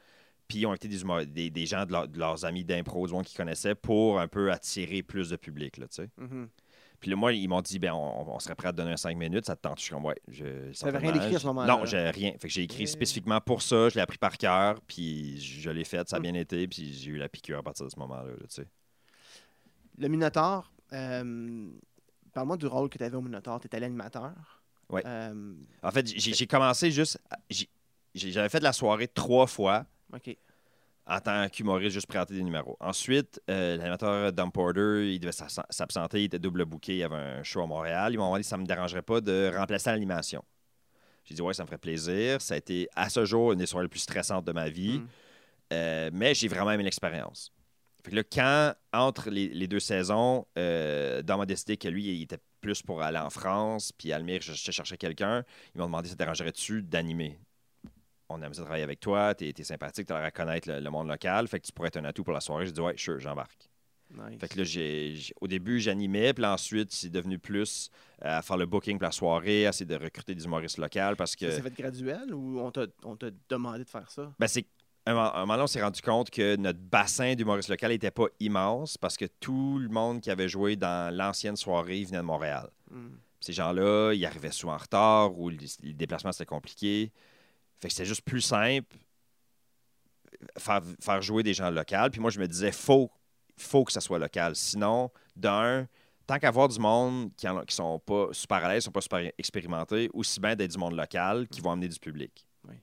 Puis ils ont été des, humor- des, des gens de, leur- de leurs amis d'impro, du monde qu'ils connaissaient, pour un peu attirer plus de public. Là, tu sais. Mhm. Puis là, moi, ils m'ont dit, ben, on, on serait prêt à te donner un 5 minutes, ça te tente. Je suis comme, ouais. Je, T'avais rien d'écrit à ce moment-là, Non, j'ai rien. Fait que j'ai écrit Eh. spécifiquement pour ça, je l'ai appris par cœur, puis je l'ai fait, ça a bien été, puis j'ai eu la piqûre à partir de ce moment-là. là, tu sais. Le Minotaur, euh, parle-moi du rôle que tu avais au Minotaur. Tu étais l'animateur. Ouais. Euh, En fait, j'ai commencé juste. J'avais fait de la soirée trois fois OK. En tant qu'humoriste, juste présenter des numéros. Ensuite, euh, l'animateur Dom Porter, il devait s'abs- s'absenter, il était double booké, il y avait un show à Montréal. Ils m'ont demandé si ça ne me dérangerait pas de remplacer l'animation. J'ai dit, ouais, ça me ferait plaisir. Ça a été, à ce jour, une des soirées les plus stressantes de ma vie. Mm. Euh, mais j'ai vraiment aimé l'expérience. Fait que là, quand, entre les, les deux saisons, euh, Dom a décidé que lui, il était plus pour aller en France, puis Almire, je, je cherchais quelqu'un. Ils m'ont demandé, ça te dérangerait-tu d'animer? On aime ça travailler avec toi, t'es es sympathique, t'as l'air à connaître le, le monde local, fait que tu pourrais être un atout pour la soirée. J'ai dit, ouais, sure, j'embarque. Nice. Fait que là, au début, j'animais, puis ensuite, c'est devenu plus euh, à faire le booking pour la soirée, à essayer de recruter des humoristes locaux parce que. Ça s'est fait graduel ou on t'a demandé de faire ça? Ben, c'est. Un moment un moment donné, on s'est rendu compte que notre bassin d'humoristes local n'était pas immense parce que tout le monde qui avait joué dans l'ancienne soirée venait de Montréal. Mm. Ces gens-là, ils arrivaient souvent en retard ou le, le déplacement c'était compliqué. Fait que c'était juste plus simple faire, faire jouer des gens locaux. Puis moi, je me disais, faut, faut que ça soit local. Sinon, d'un, tant qu'avoir du monde qui, ne sont pas super à l'aise, sont pas super expérimentés, aussi bien d'être du monde local qui vont amener du public. Oui.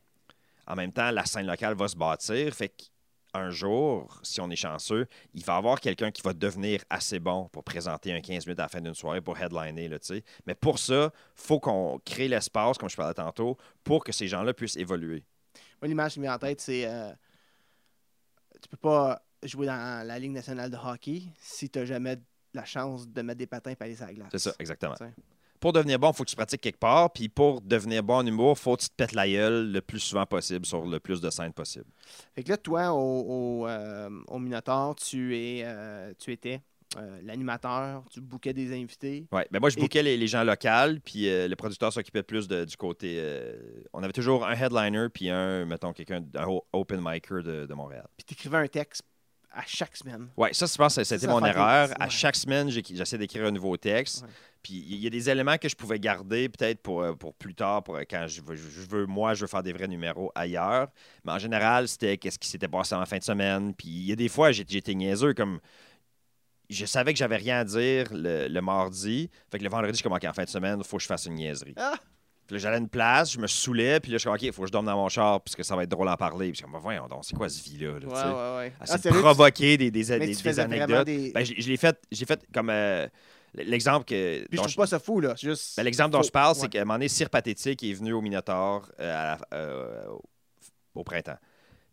En même temps, la scène locale va se bâtir. Fait qu'un jour, si on est chanceux, il va y avoir quelqu'un qui va devenir assez bon pour présenter un 15 minutes à la fin d'une soirée pour headliner. Là. Mais pour ça, faut qu'on crée l'espace, comme je parlais tantôt, pour que ces gens-là puissent évoluer. Moi, l'image qui me vient en tête, c'est. euh, tu peux pas jouer dans la Ligue nationale de hockey si tu n'as jamais la chance de mettre des patins et aller sur la glace. C'est ça, exactement. T'sais. Pour devenir bon, il faut que tu pratiques quelque part. Puis pour devenir bon en humour, faut que tu te pètes la gueule le plus souvent possible sur le plus de scènes possible. Fait que là, toi, au, au, euh, au Minotaur, tu, es, euh, tu étais euh, l'animateur, tu bouquais des invités. Ouais. Ben moi, je Et- bookais les, les gens locaux, puis euh, le producteur s'occupait plus de- du côté. euh, on avait toujours un headliner, puis un, mettons, quelqu'un, un open micer de, de Montréal. Puis tu écrivais un texte à chaque semaine. Oui, ça, je pense que c'était mon des- erreur. ouais. À chaque semaine, j'essaie d'écrire un nouveau texte. Ouais. Puis il y a des éléments que je pouvais garder peut-être pour, euh, pour plus tard, pour euh, quand je veux, je veux, moi, je veux faire des vrais numéros ailleurs. Mais en général, c'était qu'est-ce qui s'était passé en fin de semaine. Puis il y a des fois, j'ai- j'étais niaiseux, comme je savais que j'avais rien à dire le, le mardi. Fait que le vendredi, je suis comme, OK, en fin de semaine, il faut que je fasse une niaiserie. Ah! Puis là, j'allais à une place, je me saoulais, puis là, je suis comme, OK, il faut que je dorme dans mon char, puisque ça va être drôle à en parler. Puis je suis comme, voyons donc, c'est quoi ce vie-là? là, Ouais, ouais, ouais. De tu- provoquer des, des, des- anecdotes. Ben, je je l'ai fait, j'ai fait comme euh, l'exemple que. Puis je trouve pas ça fou, là. C'est juste. ben, l'exemple dont je parle, c'est qu'à un moment donné, Cire Pathétique est venu au Minotaur euh, euh, au- printemps.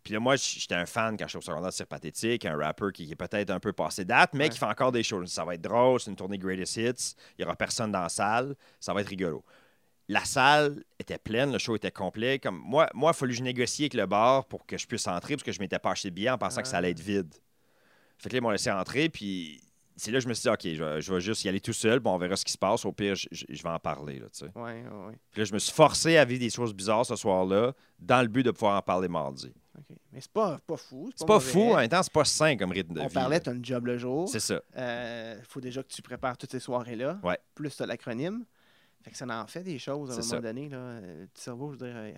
Puis là, moi, j'étais un fan quand j'étais au secondaire de Cire Pathétique, un rappeur qui, qui est peut-être un peu passé date, mais Ouais. qui fait encore des choses. Ça va être drôle, c'est une tournée Greatest Hits, il n'y aura personne dans la salle, ça va être rigolo. La salle était pleine, le show était complet. Comme moi, moi, il a fallu que je négocie avec le bar pour que je puisse entrer, parce que je m'étais pas acheté de billets en pensant que ça allait être vide. Fait que là, ils m'ont laissé entrer, puis c'est là que je me suis dit, OK, je vais, je vais juste y aller tout seul, puis on verra ce qui se passe. Au pire, je, je- je vais en parler. Là, tu sais. Ouais. Puis là, je me suis forcé à vivre des choses bizarres ce soir-là, dans le but de pouvoir en parler mardi. OK. Mais c'est pas, pas fou. C'est pas mauvais. fou, en même temps, c'est pas sain comme rythme de On vie. parlait, là. tu as une job le jour. C'est ça. Il faut déjà que tu prépares toutes ces soirées-là. Ouais. Plus tu as l'acronyme. Fait que ça en fait des choses à un moment ça. donné. Là. Euh, Le petit cerveau, je dirais.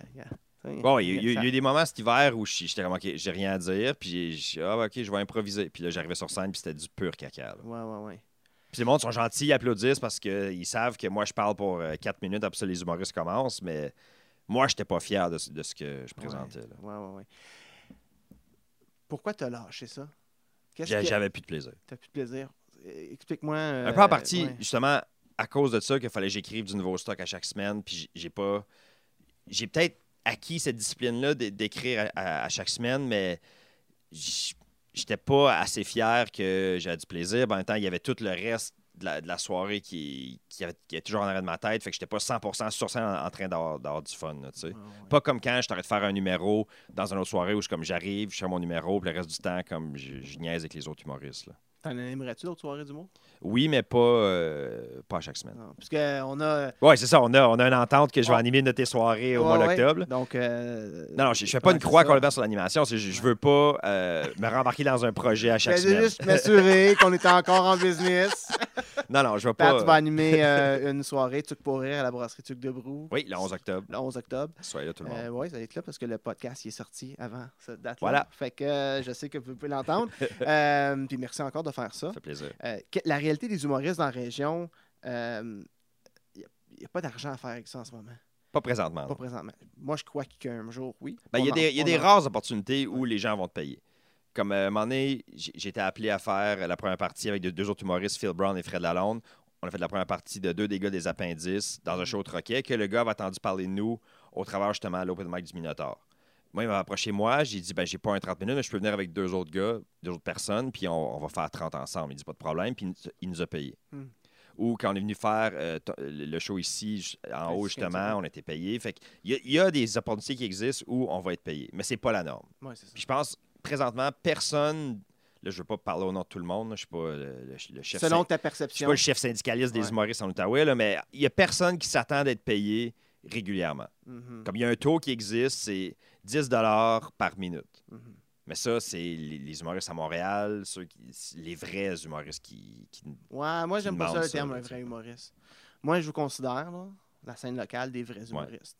euh. Bon, il y, a- il y eu des moments cet hiver où je- j'étais comme, OK, j'ai rien à dire, puis j'ai- ah, OK, je vais improviser. Puis là, j'arrivais sur scène, puis c'était du pur caca. là. Ouais, ouais, ouais. Puis les mondes sont gentils, ils applaudissent parce qu'ils savent que moi, je parle pour 4 minutes, après ça, les humoristes commencent, mais moi, j'étais pas fier de, ce- de ce que je présentais. là. Ouais, ouais, ouais. Pourquoi tu as lâché ça? Qu'est-ce J'a- que J'avais plus de plaisir. tu plus de plaisir? Euh, Explique-moi. Un peu en euh, partie, ouais. justement, à cause de ça, qu'il fallait que j'écrive du nouveau stock à chaque semaine. Puis j'ai- pas. J'ai peut-être acquis cette discipline-là d'é- d'écrire à, à- à chaque semaine, mais j'étais pas assez fier que j'avais du plaisir. Puis En même temps, il y avait tout le reste de la, de la soirée qui, qui, avait- qui est toujours en arrière de ma tête. Fait que j'étais pas 100% sur scène en, en train d'avoir du fun. là, ouais. Pas comme quand je t'arrête de faire un numéro dans une autre soirée où je, comme j'arrive, je fais mon numéro, puis le reste du temps, comme je, je niaise avec les autres humoristes. là. T'en aimerais-tu d'autres soirées du mot? Oui, mais pas, euh, pas à chaque semaine. Non. Parce qu'on a. Oui, c'est ça. On a, on a une entente que je vais Ouais. animer une de tes soirées au mois ouais. d'octobre. Donc. euh, Non, non, je, je fais pas une croix ça. complètement sur l'animation. Je veux pas euh, me rembarquer dans un projet à chaque semaine. juste m'assurer qu'on était encore en business. Non, non, je Pat pas. va animer euh, une soirée Tuc pour rire à la brasserie Tuc de Brou Oui, le 11 octobre. le 11 octobre. Soyez là tout le monde. Euh, oui, ça va être là parce que le podcast il est sorti avant cette date-là. Voilà. Fait que euh, je sais que vous pouvez l'entendre. Euh, puis merci encore de faire ça. Ça fait plaisir. Euh, la réalité des humoristes dans la région, il n'y a, pas d'argent à faire avec ça en ce moment. Pas présentement. Pas non. présentement. Moi, je crois qu'un jour, oui. Ben, Il y a des, y a des en- rares opportunités où les gens vont te payer. Comme euh, à un moment donné, été appelé à faire la première partie avec deux, autres humoristes, Phil Brown et Fred Lalonde. On a fait la première partie de deux des gars des appendices dans un show au Troquet, que le gars avait entendu parler de nous au travers justement à l'Open Mic du Minotaur. Moi, il m'a approché moi, j'ai dit ben j'ai pas un 30 minutes, mais je peux venir avec deux autres gars, deux autres personnes, puis on, on va faire 30 ensemble. Il dit pas de problème, puis il, nous- a payé. Hmm. Ou quand on est venu faire euh, le show ici, en haut, justement, on était payé. Fait y, il y a des opportunités qui existent où on va être payé, mais c'est pas la norme. Ouais, ça. Puis je pense, présentement, personne. Là, je veux pas parler au nom de tout le monde. Je suis pas le, chef. Selon ta je suis perception. pas le chef syndicaliste des Ouais. humoristes en Outaouais, là, mais il y a personne qui s'attend d'être payé régulièrement. Mhm, Comme il y a un taux qui existe, c'est 10 par minute. mhm. Mais ça, c'est les, les humoristes à Montréal, ceux qui, les vrais humoristes qui. qui- Ouais, moi, j'aime pas ça le ça, terme là, un vrai humoriste. Moi, je vous considère, là, la scène locale, des vrais humoristes.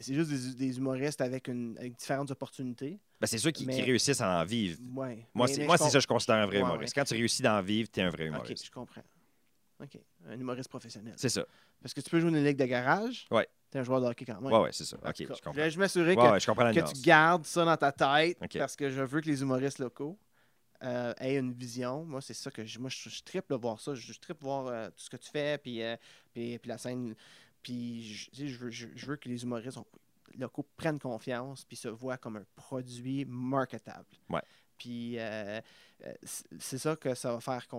C'est juste des, des humoristes avec, une, avec différentes opportunités. Ben, c'est ceux qui, réussissent à en vivre. Ouais. Moi, c'est je ça que je considère un vrai Ouais, humoriste. Quand tu réussis d'en vivre, tu es un vrai Ok, humoriste. je comprends. OK. Un humoriste professionnel. C'est ça. Parce que tu peux jouer une ligue de garage. Ouais. T'es un joueur de hockey quand même. Ouais, ouais, c'est ça. OK, je comprends. voulais juste m'assurer que, je tu gardes ça dans ta tête OK. parce que je veux que les humoristes locaux euh, aient une vision. Moi, c'est ça que je, moi, je, je triple de voir ça. Je, je triple voir euh, tout ce que tu fais, puis, euh, puis, puis la scène. Puis je, tu sais, je veux, je, je veux que les humoristes ont- locaux prennent confiance puis se voient comme un produit marketable. Ouais. Puis euh, euh, c'est ça que ça va faire que,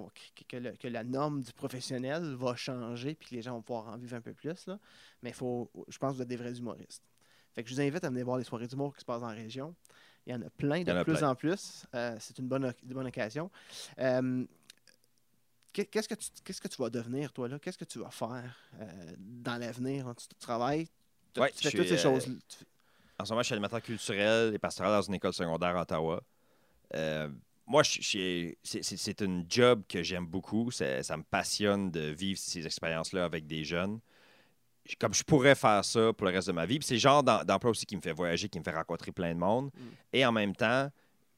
que le- que la norme du professionnel va changer puis que les gens vont pouvoir en vivre un peu plus. Là. Mais faut, je pense que vous êtes des vrais humoristes. Fait que je vous invite à venir voir les soirées d'humour qui se passent la région. Il y en a plein de en a plus plein. en plus. Euh, c'est une bonne, une bonne occasion. Euh, qu'est- Qu'est-ce que, tu, qu'est-ce que tu vas devenir, toi, là? Qu'est-ce que tu vas faire dans l'avenir? Tu, tu travailles, tu, Ouais, tu fais toutes ces euh, choses. En ce moment, je suis animateur culturel et pastoral dans une école secondaire à Ottawa. Euh, moi, c'est- une job que j'aime beaucoup. Ça, ça me passionne de vivre ces expériences-là avec des jeunes. Je- Comme je pourrais faire ça pour le reste de ma vie. C'est le genre d'em- d'emploi aussi qui me fait voyager, qui me fait rencontrer plein de monde. Mm. Et en même temps,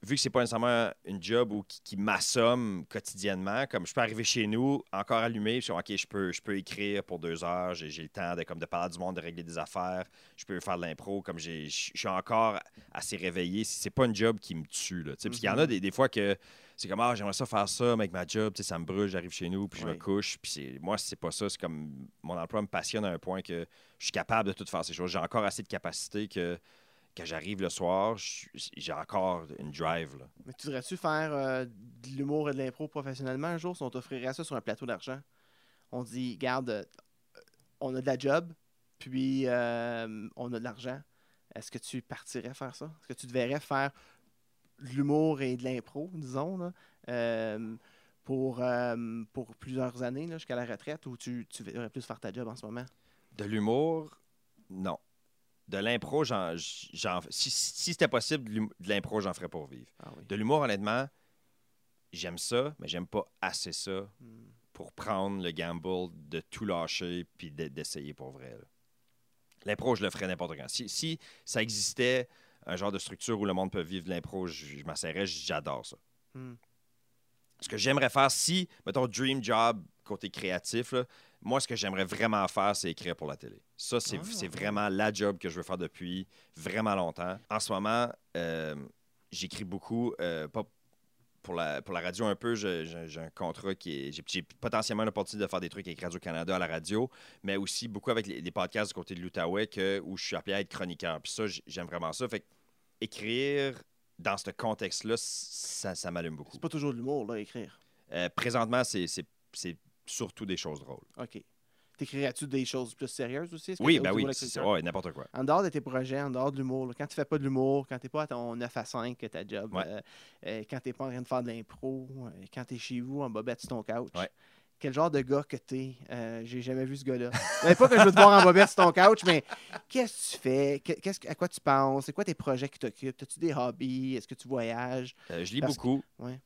vu que c'est pas nécessairement une job où, qui, qui m'assomme quotidiennement, comme je peux arriver chez nous, encore allumé, je suis OK, je peux, je peux écrire pour deux heures, j'ai le temps de, comme, de parler du monde, de régler des affaires, je peux faire de l'impro, comme je suis encore assez réveillé. C'est pas une job qui me tue. Là, parce qu'il y en a Mhm. des, des fois que c'est comme Ah, j'aimerais ça faire ça mais avec ma job, ça me brûle, j'arrive chez nous, puis je me couche. Puis moi, c'est pas ça. C'est comme mon emploi me passionne à un point que je suis capable de tout faire ces choses. J'ai encore assez de capacité que quand j'arrive le soir, j'ai encore une drive. Là. Mais tu voudrais-tu faire euh, de l'humour et de l'impro professionnellement un jour? Si on t'offrirait ça sur un plateau d'argent? On dit, garde, euh, on a de la job, puis euh, on a de l'argent. Est-ce que tu partirais faire ça? Est-ce que tu te verrais faire de l'humour et de l'impro, disons, là, euh, pour, pour plusieurs années jusqu'à la retraite, ou tu, tu verrais plus faire ta job en ce moment? De l'humour, non. De l'impro, j'en, j'en- si, si c'était possible, de l'impro, j'en ferais pour vivre. Ah oui. De l'humour, honnêtement, j'aime ça, mais j'aime pas assez ça Hmm. pour prendre le gamble de tout lâcher puis de- d'essayer pour vrai. là. L'impro, je le ferais n'importe quand. Si, si ça existait un genre de structure où le monde peut vivre de l'impro, je, je j'adore ça. Hmm. Ce que j'aimerais faire, si, mettons, dream job côté créatif, là, moi, ce que j'aimerais vraiment faire, c'est écrire pour la télé. Ça, c'est Ah, c'est vraiment la job que je veux faire depuis vraiment longtemps. En ce moment, euh, j'écris beaucoup, euh, pas pour la, pour la radio un peu, j'ai un contrat qui est. J'ai potentiellement l'opportunité de faire des trucs avec Radio-Canada à la radio, mais aussi beaucoup avec les, les podcasts du côté de l'Outaouais où je suis appelé à être chroniqueur. Puis ça, j'aime vraiment ça. Fait que écrire dans ce contexte-là, ça, ça m'allume beaucoup. C'est pas toujours de l'humour, là, écrire. Euh, présentement, c'est surtout des choses drôles. OK. T'écrirais-tu des choses plus sérieuses aussi? Que Oui, ben oui, ouais, n'importe quoi. En dehors de tes projets, en dehors de l'humour, quand tu fais pas de l'humour, quand tu n'es pas à ton 9 à 5, que ta job, Ouais. euh, euh, quand tu n'es pas en train de faire de l'impro, euh, quand tu es chez vous en bobette sur ton couch, Ouais. quel genre de gars que tu es? J'ai jamais vu ce gars-là. Pas que je veux te voir en bobette sur ton couch, mais qu'est-ce que tu fais? Que- Qu'est-ce, que- à quoi tu penses? C'est quoi tes projets qui t'occupent? As-tu des hobbies? Est-ce que tu voyages? Je lis Parce- beaucoup. Ouais.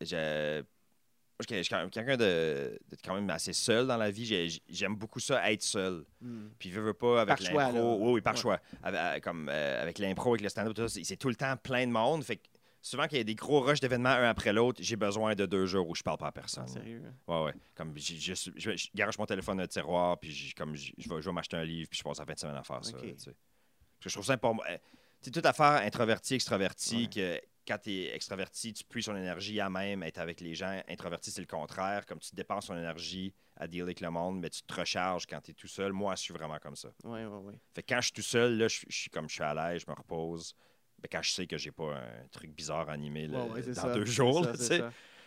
Je, moi, je suis quelqu'un de, de quand même assez seul dans la vie. J'ai- J'aime beaucoup ça, être seul. Hmm. Puis, veux, veux pas, avec l'impro. Oui, oui, par Ouais. choix. Avec, euh, comme, euh, avec l'impro, avec le stand-up, tout ça, c'est c'est tout le temps plein de monde. Fait que souvent, qu'il y a des gros rushs d'événements un après l'autre, j'ai besoin de deux jours où je parle pas à personne. Ah, sérieux? Ouais, ouais. Comme, je, je, je, je garage mon téléphone dans le tiroir, puis je, comme, je, je vais, je vais m'acheter un livre, puis je passe la fin de semaine à faire ça. Tu sais. Parce que je trouve ça important. Euh, Tu sais, toute affaire introverti, extraverti, Ouais. que quand tu es extraverti, tu puies son énergie à même être avec les gens. Introverti, c'est le contraire. Comme tu dépenses ton énergie à dealer avec le monde, mais tu te recharges quand tu es tout seul. Moi, je suis vraiment comme ça. Oui, oui, oui. Fait que quand je suis tout seul, là, je, je suis comme je suis à l'aise, je me repose. Mais quand je sais que j'ai pas un truc bizarre animé là, Ouais, ouais, c'est dans ça, deux jours, tu sais.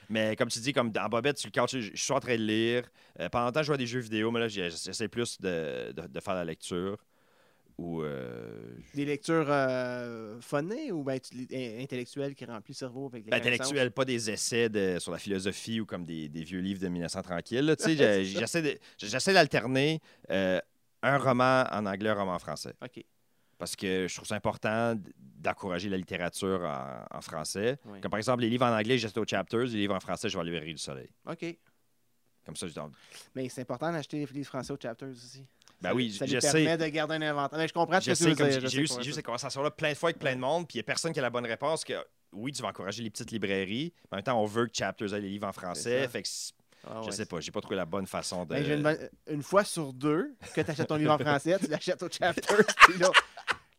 Mais comme tu dis, comme dans Bobette, sur le couch, je, je suis en train de lire. Euh, pendant longtemps, je jouais à des jeux vidéo, mais là, j'essaie plus de, de- de faire la lecture. Ou. euh, Des lectures euh, funnées ou ben, tu- in- intellectuelles qui remplissent le cerveau avec des ben, connaissances? intellectuel, pas des essais de- sur la philosophie ou comme des, des vieux livres de 1900 tranquille. J'essaie j'essaie d'alterner euh, un roman en anglais, un roman en français. OK. Parce que je trouve ça important d'encourager la littérature en, en français. Oui. Comme par exemple, les livres en anglais, j'achète aux chapters, les livres en français, je vais à la librairie du soleil. OK. Comme ça, je dis, Mais c'est important d'acheter les livres français aux chapters aussi. Ben oui, ça je lui sais. permet de garder un inventaire. Mais je comprends ce Je que tu sais, veux comme dire. j'ai eu, ces conversations-là plein de fois avec plein de monde, puis il n'y a personne qui a la bonne réponse. Que oui, tu vas encourager les petites librairies, mais en même temps, on veut que Chapters ait les livres en français. Fait que Ah je ouais. sais pas, j'ai pas trouvé la bonne façon de. Ben, une, fois sur deux que tu achètes ton livre en français, tu l'achètes au chapters. puis là,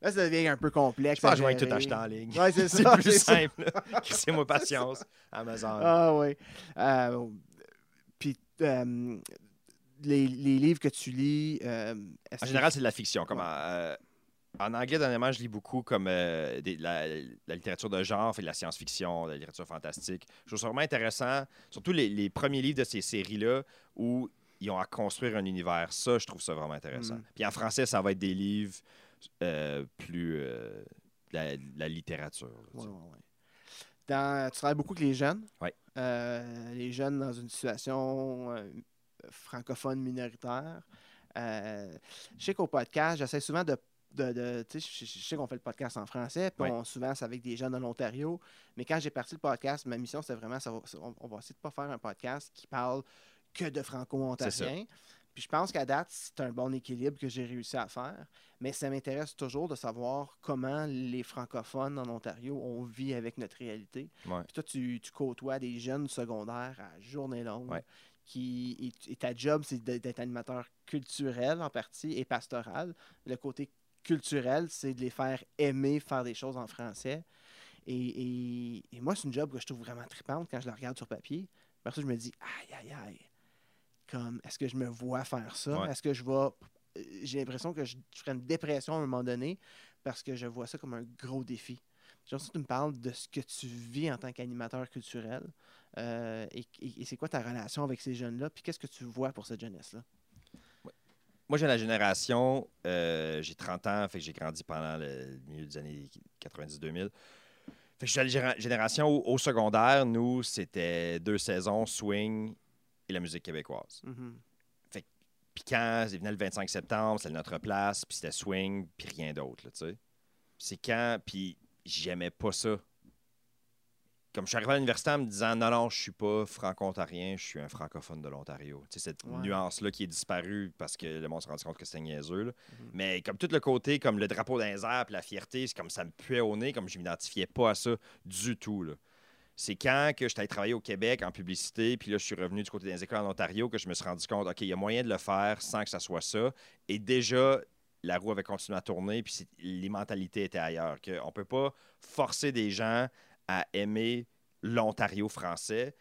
là, ça devient un peu complexe. Je pense que je vais tout acheter en ligne. Ouais, c'est ça. plus c'est simple. C'est moi patience. Amazon. Ah oui. Euh, puis euh, les, les livres que tu lis. euh, En général, c'est de la fiction. Comme Ouais. en, euh, en anglais, dernièrement, je lis beaucoup comme euh, des- la, la littérature de genre, fait de la science-fiction, de la littérature fantastique. Je trouve ça vraiment intéressant, surtout les, les premiers livres de ces séries-là où ils ont à construire un univers. Ça, je trouve ça vraiment intéressant. Mm. Puis en français, ça va être des livres plus euh, la, la littérature. là, Ouais, ouais. Dans- tu travailles beaucoup avec les jeunes? Euh, les jeunes dans une situation euh, francophone minoritaire. Euh, je sais qu'au podcast, j'essaie souvent de de. de je, je sais qu'on fait le podcast en français, puis Ouais. on- souvent c'est avec des gens de l'Ontario. Mais quand j'ai parti le podcast, ma mission c'était vraiment, ça on, on va essayer de pas faire un podcast qui parle que de franco-ontarien. Puis je pense qu'à date, c'est un bon équilibre que j'ai réussi à faire. Mais ça m'intéresse toujours de savoir comment les francophones en Ontario on vit avec notre réalité. Ouais. Puis toi, tu, tu côtoies des jeunes secondaires à journée longue. Ouais. Qui, et, et ta job, c'est d'être animateur culturel en partie et pastoral. Le côté culturel, c'est de les faire aimer faire des choses en français. Et, et- et moi, c'est une job que je trouve vraiment trippante quand je la regarde sur papier. Après ça, je me dis, aïe, aïe, aïe. Comme, est-ce que je me vois faire ça? Ouais. Est-ce que je vais. J'ai l'impression que je, je ferais une dépression à un moment donné parce que je vois ça comme un gros défi. Ça que tu me parles de ce que tu vis en tant qu'animateur culturel. Euh, et c'est quoi ta relation avec ces jeunes-là? Puis qu'est-ce que tu vois pour cette jeunesse-là? Moi, j'ai la génération, euh, j'ai 30 ans, fait que j'ai grandi pendant le milieu des années 90-2000. Fait que je suis à la génération où, au secondaire, nous, c'était deux saisons, swing et la musique québécoise. Mhm. Puis quand il venait le 25 septembre, c'était notre place, puis c'était swing, puis rien d'autre, tu sais. C'est quand, puis j'aimais pas ça. Comme je suis arrivé à l'université en me disant, non, non, je suis pas franco-ontarien, je suis un francophone de l'Ontario. Tu sais, cette Ouais. nuance-là qui est disparue parce que le monde s'est rendu compte que c'était niaiseux, là. Mhm. Mais comme tout le côté, comme le drapeau d'un puis la fierté, c'est comme ça me puait au nez, comme je m'identifiais pas à ça du tout, là. C'est quand que j'étais allé travailler au Québec en publicité, puis là, je suis revenu du côté des écoles en Ontario, que je me suis rendu compte, OK, il y a moyen de le faire sans que ça soit ça. Et déjà, la roue avait continué à tourner, puis les mentalités étaient ailleurs. Que on peut pas forcer des gens à aimer l'Ontario français.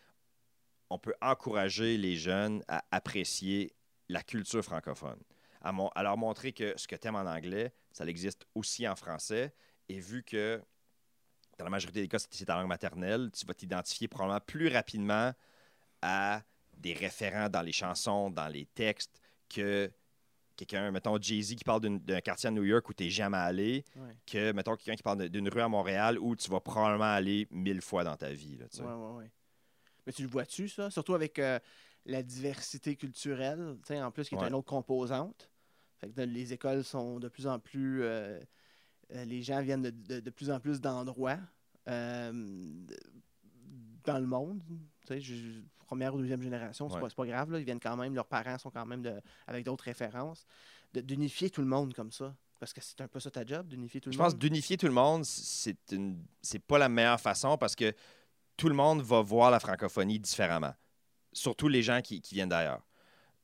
On peut encourager les jeunes à apprécier la culture francophone. À, leur montrer que ce que tu aimes en anglais, ça existe aussi en français. Et vu que dans la majorité des cas, c'est ta langue maternelle, tu vas t'identifier probablement plus rapidement à des référents dans les chansons, dans les textes, que quelqu'un, mettons Jay-Z qui parle d'un quartier à New York où tu n'es jamais allé, Ouais. que, mettons, quelqu'un qui parle d'une rue à Montréal où tu vas probablement aller mille fois dans ta vie. Là. Ouais, ouais. Mais tu le vois-tu, ça? Surtout avec euh, la diversité culturelle, en plus, qui est une autre composante. Fait que les écoles sont de plus en plus. euh, euh, les gens viennent de, de- de plus en plus d'endroits euh, de- dans le monde. Tu sais, je- première ou deuxième génération, c'est Ouais. pas, grave. Là, ils viennent quand même, leurs parents sont quand même de- avec d'autres références. D'unifier tout le monde comme ça. Parce que c'est un peu ça ta job, d'unifier tout le Je monde? pense d'unifier tout le monde, c'est une c'est pas la meilleure façon parce que tout le monde va voir la francophonie différemment. Surtout les gens qui, qui viennent d'ailleurs.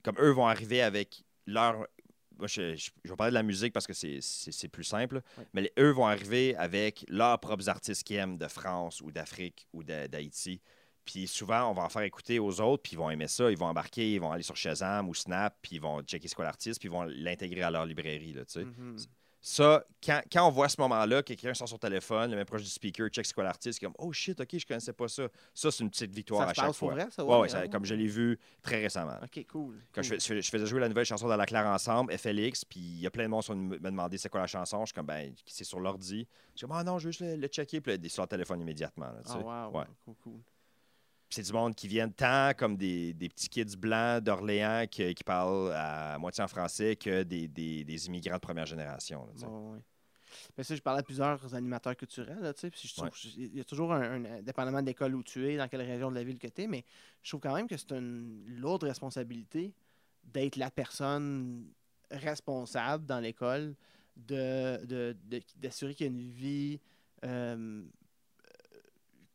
Comme eux vont arriver avec leur. Moi, je, je- je vais parler de la musique parce que c'est- plus simple. Ouais. Mais les- eux vont arriver avec leurs propres artistes qu'ils aiment de France ou d'Afrique ou d'Ha- d'Haïti. Puis souvent, on va en faire écouter aux autres, puis ils vont aimer ça. Ils vont embarquer, ils vont aller sur Shazam ou Snap, puis ils vont checker c'est quoi l'artiste, puis ils vont l'intégrer à leur librairie. Là, tu sais. Mhm. Ça, quand, quand on voit ce moment-là, que quelqu'un sort son téléphone, le même proche du speaker, check c'est quoi l'artiste, comme Oh shit, ok, je connaissais pas ça. Ça, c'est une petite victoire Ça à chaque fois. vrai, ça? Ouais, ouais, ça- ah, comme je l'ai vu très récemment. Ok, cool. Quand je, cool. fais- je fais- je faisais jouer la nouvelle chanson de la Claire ensemble, FLX, puis il y a plein de monde qui me demander c'est quoi la chanson. Je suis comme, ben, c'est sur l'ordi. Je suis comme, ah non, je veux juste le, le checker, puis est sur le téléphone immédiatement. là, tu wow, Ouais. cool, cool. C'est du monde qui viennent tant comme des, des petits kids blancs d'Orléans qui, qui parlent à moitié en français que des, des- des immigrants de première génération. là, ouais. Mais ça, je parlais à plusieurs animateurs culturels, là, puis je trouve Ouais. il y a toujours un, un- dépendamment de l'école où tu es, dans quelle région de la ville que tu es, mais je trouve quand même que c'est une lourde responsabilité d'être la personne responsable dans l'école, de, de- de- d'assurer qu'il y a une vie euh,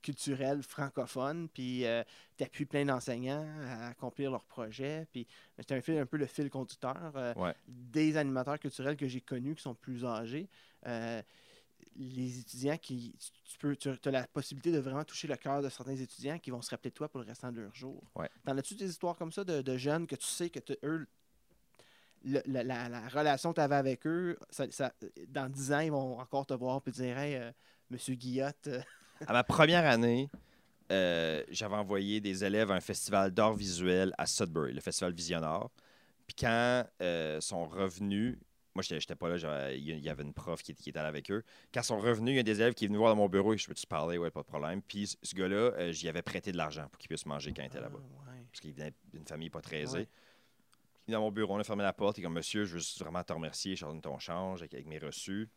culturelle francophone, puis euh, t'appuies plein d'enseignants à accomplir leurs projets, puis c'est un, fil, un peu le fil conducteur euh, Ouais. des animateurs culturels que j'ai connus qui sont plus âgés. euh, les étudiants qui. Tu, peux, tu as la possibilité de vraiment toucher le cœur de certains étudiants qui vont se rappeler de toi pour le restant de leur jour. Ouais. T'en as-tu des histoires comme ça de, de jeunes que tu sais que eux, le- la, la- la relation que tu avais avec eux, ça- ça- dans 10 ans, ils vont encore te voir et te dire Hey, euh, Monsieur Guillotte, À ma première année, euh, j'avais envoyé des élèves à un festival d'art visuel à Sudbury, le festival Visionnaire. Puis quand euh, sont revenus, moi, j'étais j'étais pas là, il y- avait une prof qui, qui était là avec eux. Quand ils sont revenus, il y a des élèves qui est venu voir dans mon bureau et je peux-tu parler? Ouais, pas de problème. Puis ce- gars-là, euh, j'y avais prêté de l'argent pour qu'il puisse manger quand il était là-bas. Ah, ouais. Parce qu'il venait d'une famille pas très aisée. Ouais. dans mon bureau, on a fermé la porte. Est comme, monsieur, je veux juste vraiment te remercier. Je te donne ton change avec, avec mes reçus.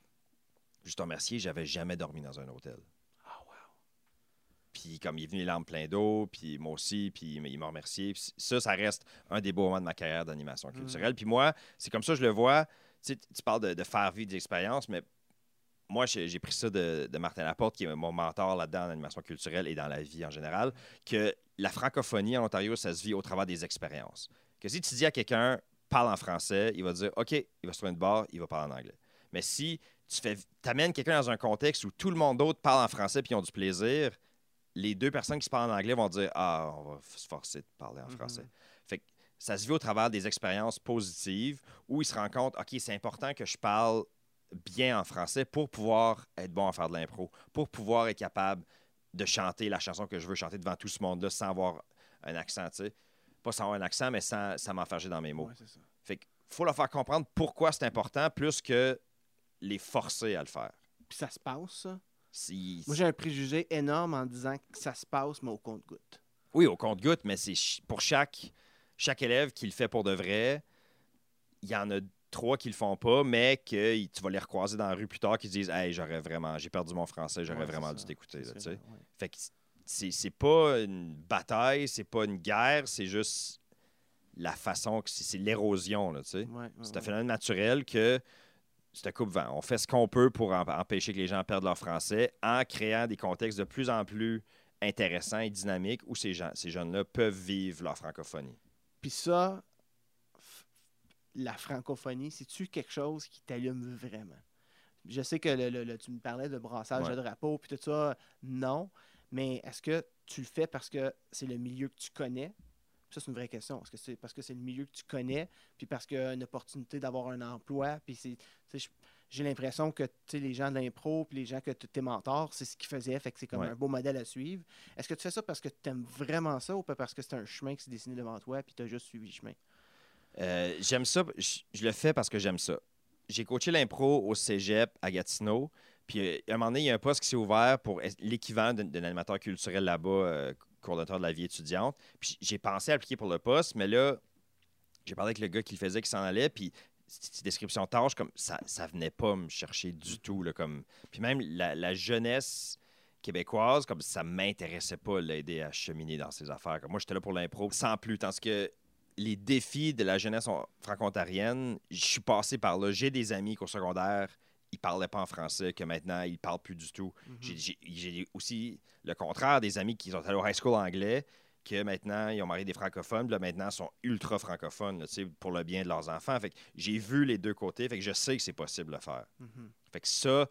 Juste te remercier, j'avais jamais dormi dans un hôtel. Puis comme il est venu les larmes plein d'eau, puis moi aussi, puis il m'a remercié. Puis ça, ça reste un des beaux moments de ma carrière d'animation Mm. culturelle. Puis moi, c'est comme ça que je le vois. Tu sais, tu parles de, de faire vivre des expériences, mais moi, j'ai j'ai pris ça de, de Martin Laporte, qui est mon mentor là-dedans en animation culturelle et dans la vie en général, que la francophonie en Ontario, ça se vit au travers des expériences. Que si tu dis à quelqu'un, parle en français, il va dire, OK, il va se trouver une barre, il va parler en anglais. Mais si tu fais, amènes quelqu'un dans un contexte où tout le monde d'autre parle en français puis ils ont du plaisir, les deux personnes qui se parlent en anglais vont dire Ah, on va se forcer de parler en Mhm. français. Fait que ça se vit au travers des expériences positives où ils se rendent compte OK, c'est important que je parle bien en français pour pouvoir être bon à faire de l'impro, pour pouvoir être capable de chanter la chanson que je veux chanter devant tout ce monde-là sans avoir un accent, tu sais. Pas sans avoir un accent, mais sans, sans m'enfarger dans mes mots. Ouais, c'est ça. Fait faut leur faire comprendre pourquoi c'est important plus que les forcer à le faire. Puis ça se passe, ça? Si- Moi, j'ai un préjugé énorme en disant que ça se passe, mais au compte-goutte. Oui, au compte-goutte, mais c'est ch- pour chaque, chaque élève qui le fait pour de vrai, il y en a trois qui le font pas, mais que tu vas les recroiser dans la rue plus tard qui se disent Hey, j'aurais vraiment, j'ai perdu mon français, j'aurais Ouais, vraiment dû t'écouter. Là, ouais. Fait que c'est c'est pas une bataille, c'est pas une guerre, c'est juste la façon que c'est c'est l'érosion, là. Ouais, C'est un phénomène naturel que c'est un coupe-vent. On fait ce qu'on peut pour em- empêcher que les gens perdent leur français en créant des contextes de plus en plus intéressants et dynamiques où ces, gens, ces jeunes-là peuvent vivre leur francophonie. Puis ça, la francophonie, c'est-tu quelque chose qui t'allume vraiment? Je sais que le- le- le- tu me parlais de brassage Ouais. de drapeau, puis tout ça, non. Mais est-ce que tu le fais parce que c'est le milieu que tu connais? Ça, c'est une vraie question. Est-ce que c'est parce que c'est le milieu que tu connais, puis parce qu'il y a une opportunité d'avoir un emploi, puis c'est... J'ai l'impression que les gens de l'impro, puis les gens que tu tes mentors, c'est ce qu'ils faisaient, fait que c'est comme Ouais. un beau modèle à suivre. Est-ce que tu fais ça parce que tu aimes vraiment ça ou pas parce que c'est un chemin qui s'est dessiné devant toi, puis tu as juste suivi le chemin? Euh, j'aime ça, je, je le fais parce que j'aime ça. J'ai coaché l'impro au cégep à Gatineau, puis euh, à un moment donné, il y a un poste qui s'est ouvert pour l'équivalent d'un d'un animateur culturel là-bas, euh, coordonnateur de la vie étudiante. Puis j'ai pensé appliquer pour le poste, mais là, j'ai parlé avec le gars qui le faisait, qui s'en allait, puis ces descriptions de tâches, comme ça, ça venait pas me chercher du tout. Là, comme... Puis même la, jeunesse québécoise, comme ça m'intéressait pas l'aider à cheminer dans ses affaires. Comme moi, j'étais là pour l'impro sans plus. Tandis que les défis de la jeunesse on- franco-ontarienne, je suis passé par là. J'ai des amis qu'au secondaire, ils parlaient pas en français, que maintenant, ils parlent plus du tout. J'ai- J'ai j'ai aussi le contraire des amis qui sont allés au high school anglais, que maintenant, ils ont marié des francophones, là, maintenant, ils sont ultra francophones, là, tu sais, pour le bien de leurs enfants. Fait que j'ai vu les deux côtés, fait que je sais que c'est possible de le faire. Mhm. Fait que ça,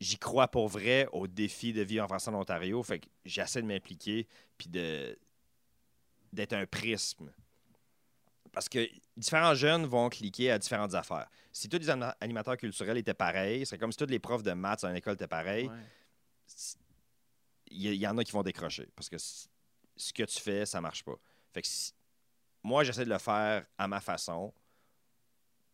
j'y crois pour vrai au défi de vivre en français en Ontario. Fait que j'essaie de m'impliquer puis de d'être un prisme. Parce que différents jeunes vont cliquer à différentes affaires. Si tous les anima- animateurs culturels étaient pareils, c'est comme si tous les profs de maths dans une école étaient pareils, Ouais. il y, en a qui vont décrocher. Parce que ce que tu fais, ça marche pas. Fait que si- moi, j'essaie de le faire à ma façon.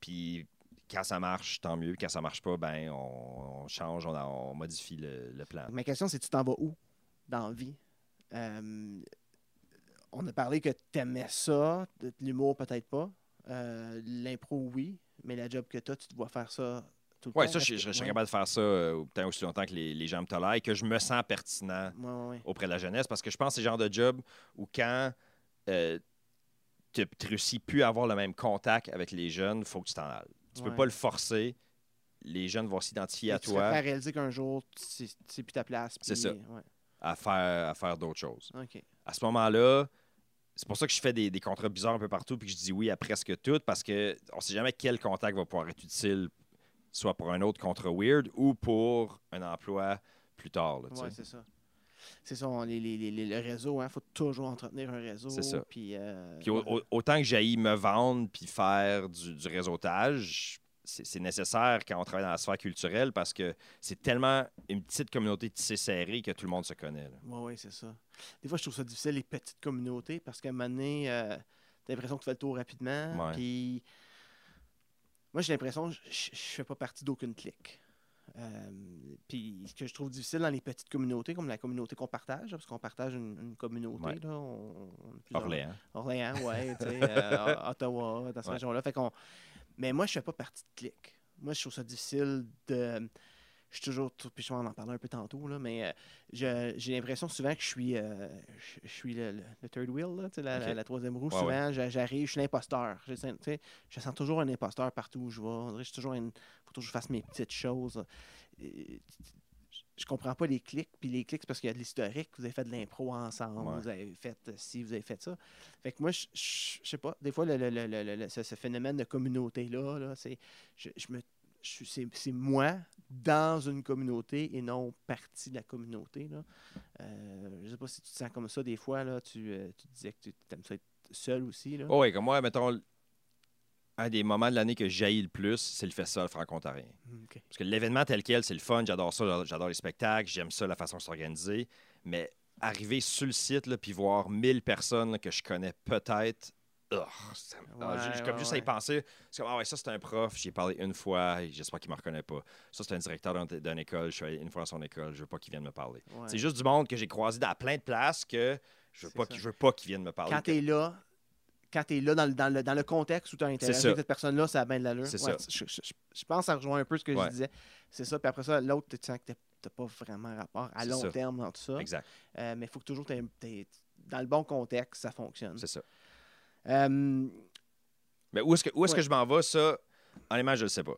Puis quand ça marche, tant mieux. Quand ça marche pas, ben on, on change, on, on modifie le, le plan. Ma question, c'est tu t'en vas où dans la vie? Euh, on a parlé que tu aimais ça, l'humour peut-être pas. Euh, L'impro, oui, mais la job que tu as, tu dois faire ça tout le Ouais, temps. ça, Est-ce je, je- je serais ouais. capable de faire ça euh, peut-être aussi longtemps que les, les gens me tolèrent et que je me sens pertinent Ouais, ouais, ouais. auprès de la jeunesse parce que je pense que c'est le genre de job où quand euh, tu ne réussis plus à avoir le même contact avec les jeunes, il faut que tu t'en ailles. Tu peux pas le forcer. Les jeunes vont s'identifier à tu toi à réaliser qu'un jour, tu tu sais plus ta place. C'est ça. à faire, à faire d'autres choses. À ce moment-là, c'est pour ça que je fais des, des contrats bizarres un peu partout puis que je dis oui à presque tout parce que on sait jamais quel contact va pouvoir être utile, soit pour un autre contrat weird ou pour un emploi plus tard. Ouais, c'est ça. C'est ça, on- les, les- les- le réseau, il faut toujours entretenir un réseau. C'est ça. Puis, euh, Puis au- au- autant que j'aille me vendre puis faire du, du réseautage, c'est nécessaire quand on travaille dans la sphère culturelle parce que c'est tellement une petite communauté tissée serrée que tout le monde se connaît. Oui, oui, c'est ça. Des fois, je trouve ça difficile, les petites communautés, parce qu'à un moment donné, euh, t'as l'impression que tu fais le tour rapidement. Ouais. Puis, moi, j'ai l'impression que je, fais pas partie d'aucune clique. Euh, puis ce que je trouve difficile dans les petites communautés, comme la communauté qu'on partage, parce qu'on partage une, une communauté, Ouais. là, on, Orléans. Orléans, sais, euh, Ottawa, dans cette Ouais. région-là. Fait qu'on... Mais moi, je fais pas partie de clic. Moi, je trouve ça difficile de. Je suis toujours. Puis je vais en parler un peu tantôt, là, mais euh, j'ai l'impression souvent que je suis, euh, je, je suis le, le- le third wheel, là, la, la- la troisième roue. Ouais, souvent, j'a- j'arrive, je suis l'imposteur. Je, sens- je toujours un imposteur partout où je vais. Je suis toujours une. faut toujours que je fasse mes petites choses. Et- je comprends pas les clics. Puis les clics, c'est parce qu'il y a de l'historique. Vous avez fait de l'impro ensemble. Ouais. Vous avez fait ci, vous avez fait ça. Fait que moi, je, je, je sais pas. Des fois, le, le- le- le- le- ce, ce phénomène de communauté-là, là, c'est, je, je me, je suis- c'est, c'est moi dans une communauté et non partie de la communauté. Là. Euh, je sais pas si tu te sens comme ça des fois. Là, tu, euh, tu disais que tu aimes ça être seul aussi. Là. Oh, oui, comme moi, mettons, un des moments de l'année que j'haïs le plus, c'est le festival franco-ontarien. OK. Parce que l'événement tel quel, c'est le fun, j'adore ça, j'adore- les spectacles, j'aime ça, la façon de s'organiser. Mais arriver sur le site, là, puis voir 1000 personnes là, que je connais peut-être, me- ah, Ouais, j'ai- j'ai comme ouais, juste à y penser. C'est comme, ah ouais, ça, c'est un prof, j'y ai parlé une fois, j'espère qu'il ne me reconnaît pas. Ça, c'est un directeur d'un- d'une école, je suis allé une fois dans son école, je veux pas qu'il vienne me parler. C'est juste du monde que j'ai croisé dans plein de places que je veux pas, je veux pas qu'il vienne me parler. Quand tu es là, quand tu es là dans le, dans le, dans le contexte où tu as interagi avec cette personne-là, ça a bien de l'allure. C'est Ouais, ça. Je, je- je- pense ça rejoint un peu ce que Ouais. je disais. C'est ça. Puis après ça, l'autre, tu sens que tu n'as pas vraiment rapport à long ça. terme dans tout ça. Exact, Euh, mais il faut que toujours tu dans le bon contexte, ça fonctionne. c'est ça. Euh, Mais où est-ce que, où est-ce Ouais. que je m'en vais, ça, honnêtement, je ne sais pas.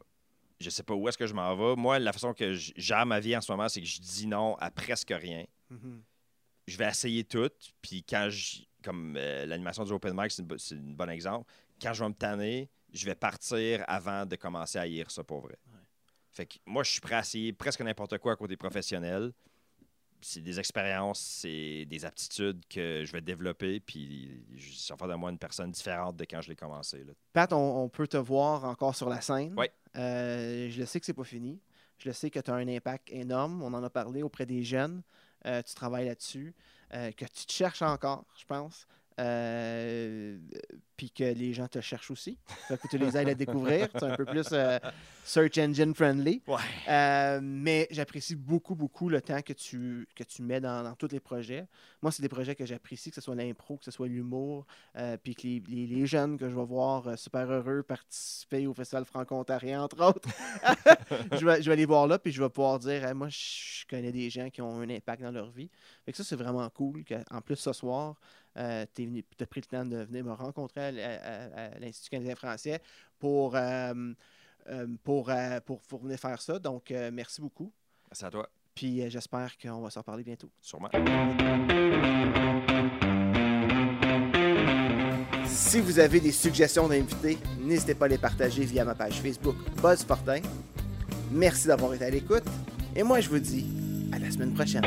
Je sais pas où est-ce que je m'en vais. Moi, la façon que gère ma vie en ce moment, c'est que je dis non à presque rien. mhm. Je vais essayer tout. Puis quand je. Comme euh, l'animation du Open Mic, c'est un bon exemple. Quand je vais me tanner, je vais partir avant de commencer à haïr ça pour vrai. Ouais. Fait que moi, je suis prêt à essayer presque n'importe quoi à côté professionnel. C'est des expériences, c'est des aptitudes que je vais développer. Puis je- ça faire de moi une personne différente de quand je l'ai commencé. là. Pat, on, on peut te voir encore sur la scène. Ouais. Euh, je le sais que c'est pas fini. Je le sais que tu as un impact énorme. On en a parlé auprès des jeunes. Euh, tu travailles là-dessus. Euh, que tu te cherches encore, je pense. Euh, Puis que les gens te cherchent aussi. Fait que tu les aides à découvrir. C'est un peu plus euh, search engine friendly. Ouais. Euh, mais j'apprécie beaucoup, beaucoup le temps que tu, que tu mets dans, dans tous les projets. Moi, c'est des projets que j'apprécie, que ce soit l'impro, que ce soit l'humour, puis que les, les- les jeunes que je vais voir super heureux participer au Festival franco-ontarien, entre autres, je, vais, je vais les voir là, puis je vais pouvoir dire, Hey, moi, je connais des gens qui ont un impact dans leur vie. Fait que ça, c'est vraiment cool. en plus, ce soir, euh, tu as pris le temps de venir me rencontrer à, l'Institut canadien français pour, euh, euh, pour, euh, pour, pour venir faire ça. Donc, euh, merci beaucoup. C'est à toi, Puis euh, j'espère qu'on va s'en reparler bientôt. sûrement. Si vous avez des suggestions d'invités, n'hésitez pas à les partager via ma page Facebook Buzz Fortin. Merci d'avoir été à l'écoute. Et moi, je vous dis à la semaine prochaine.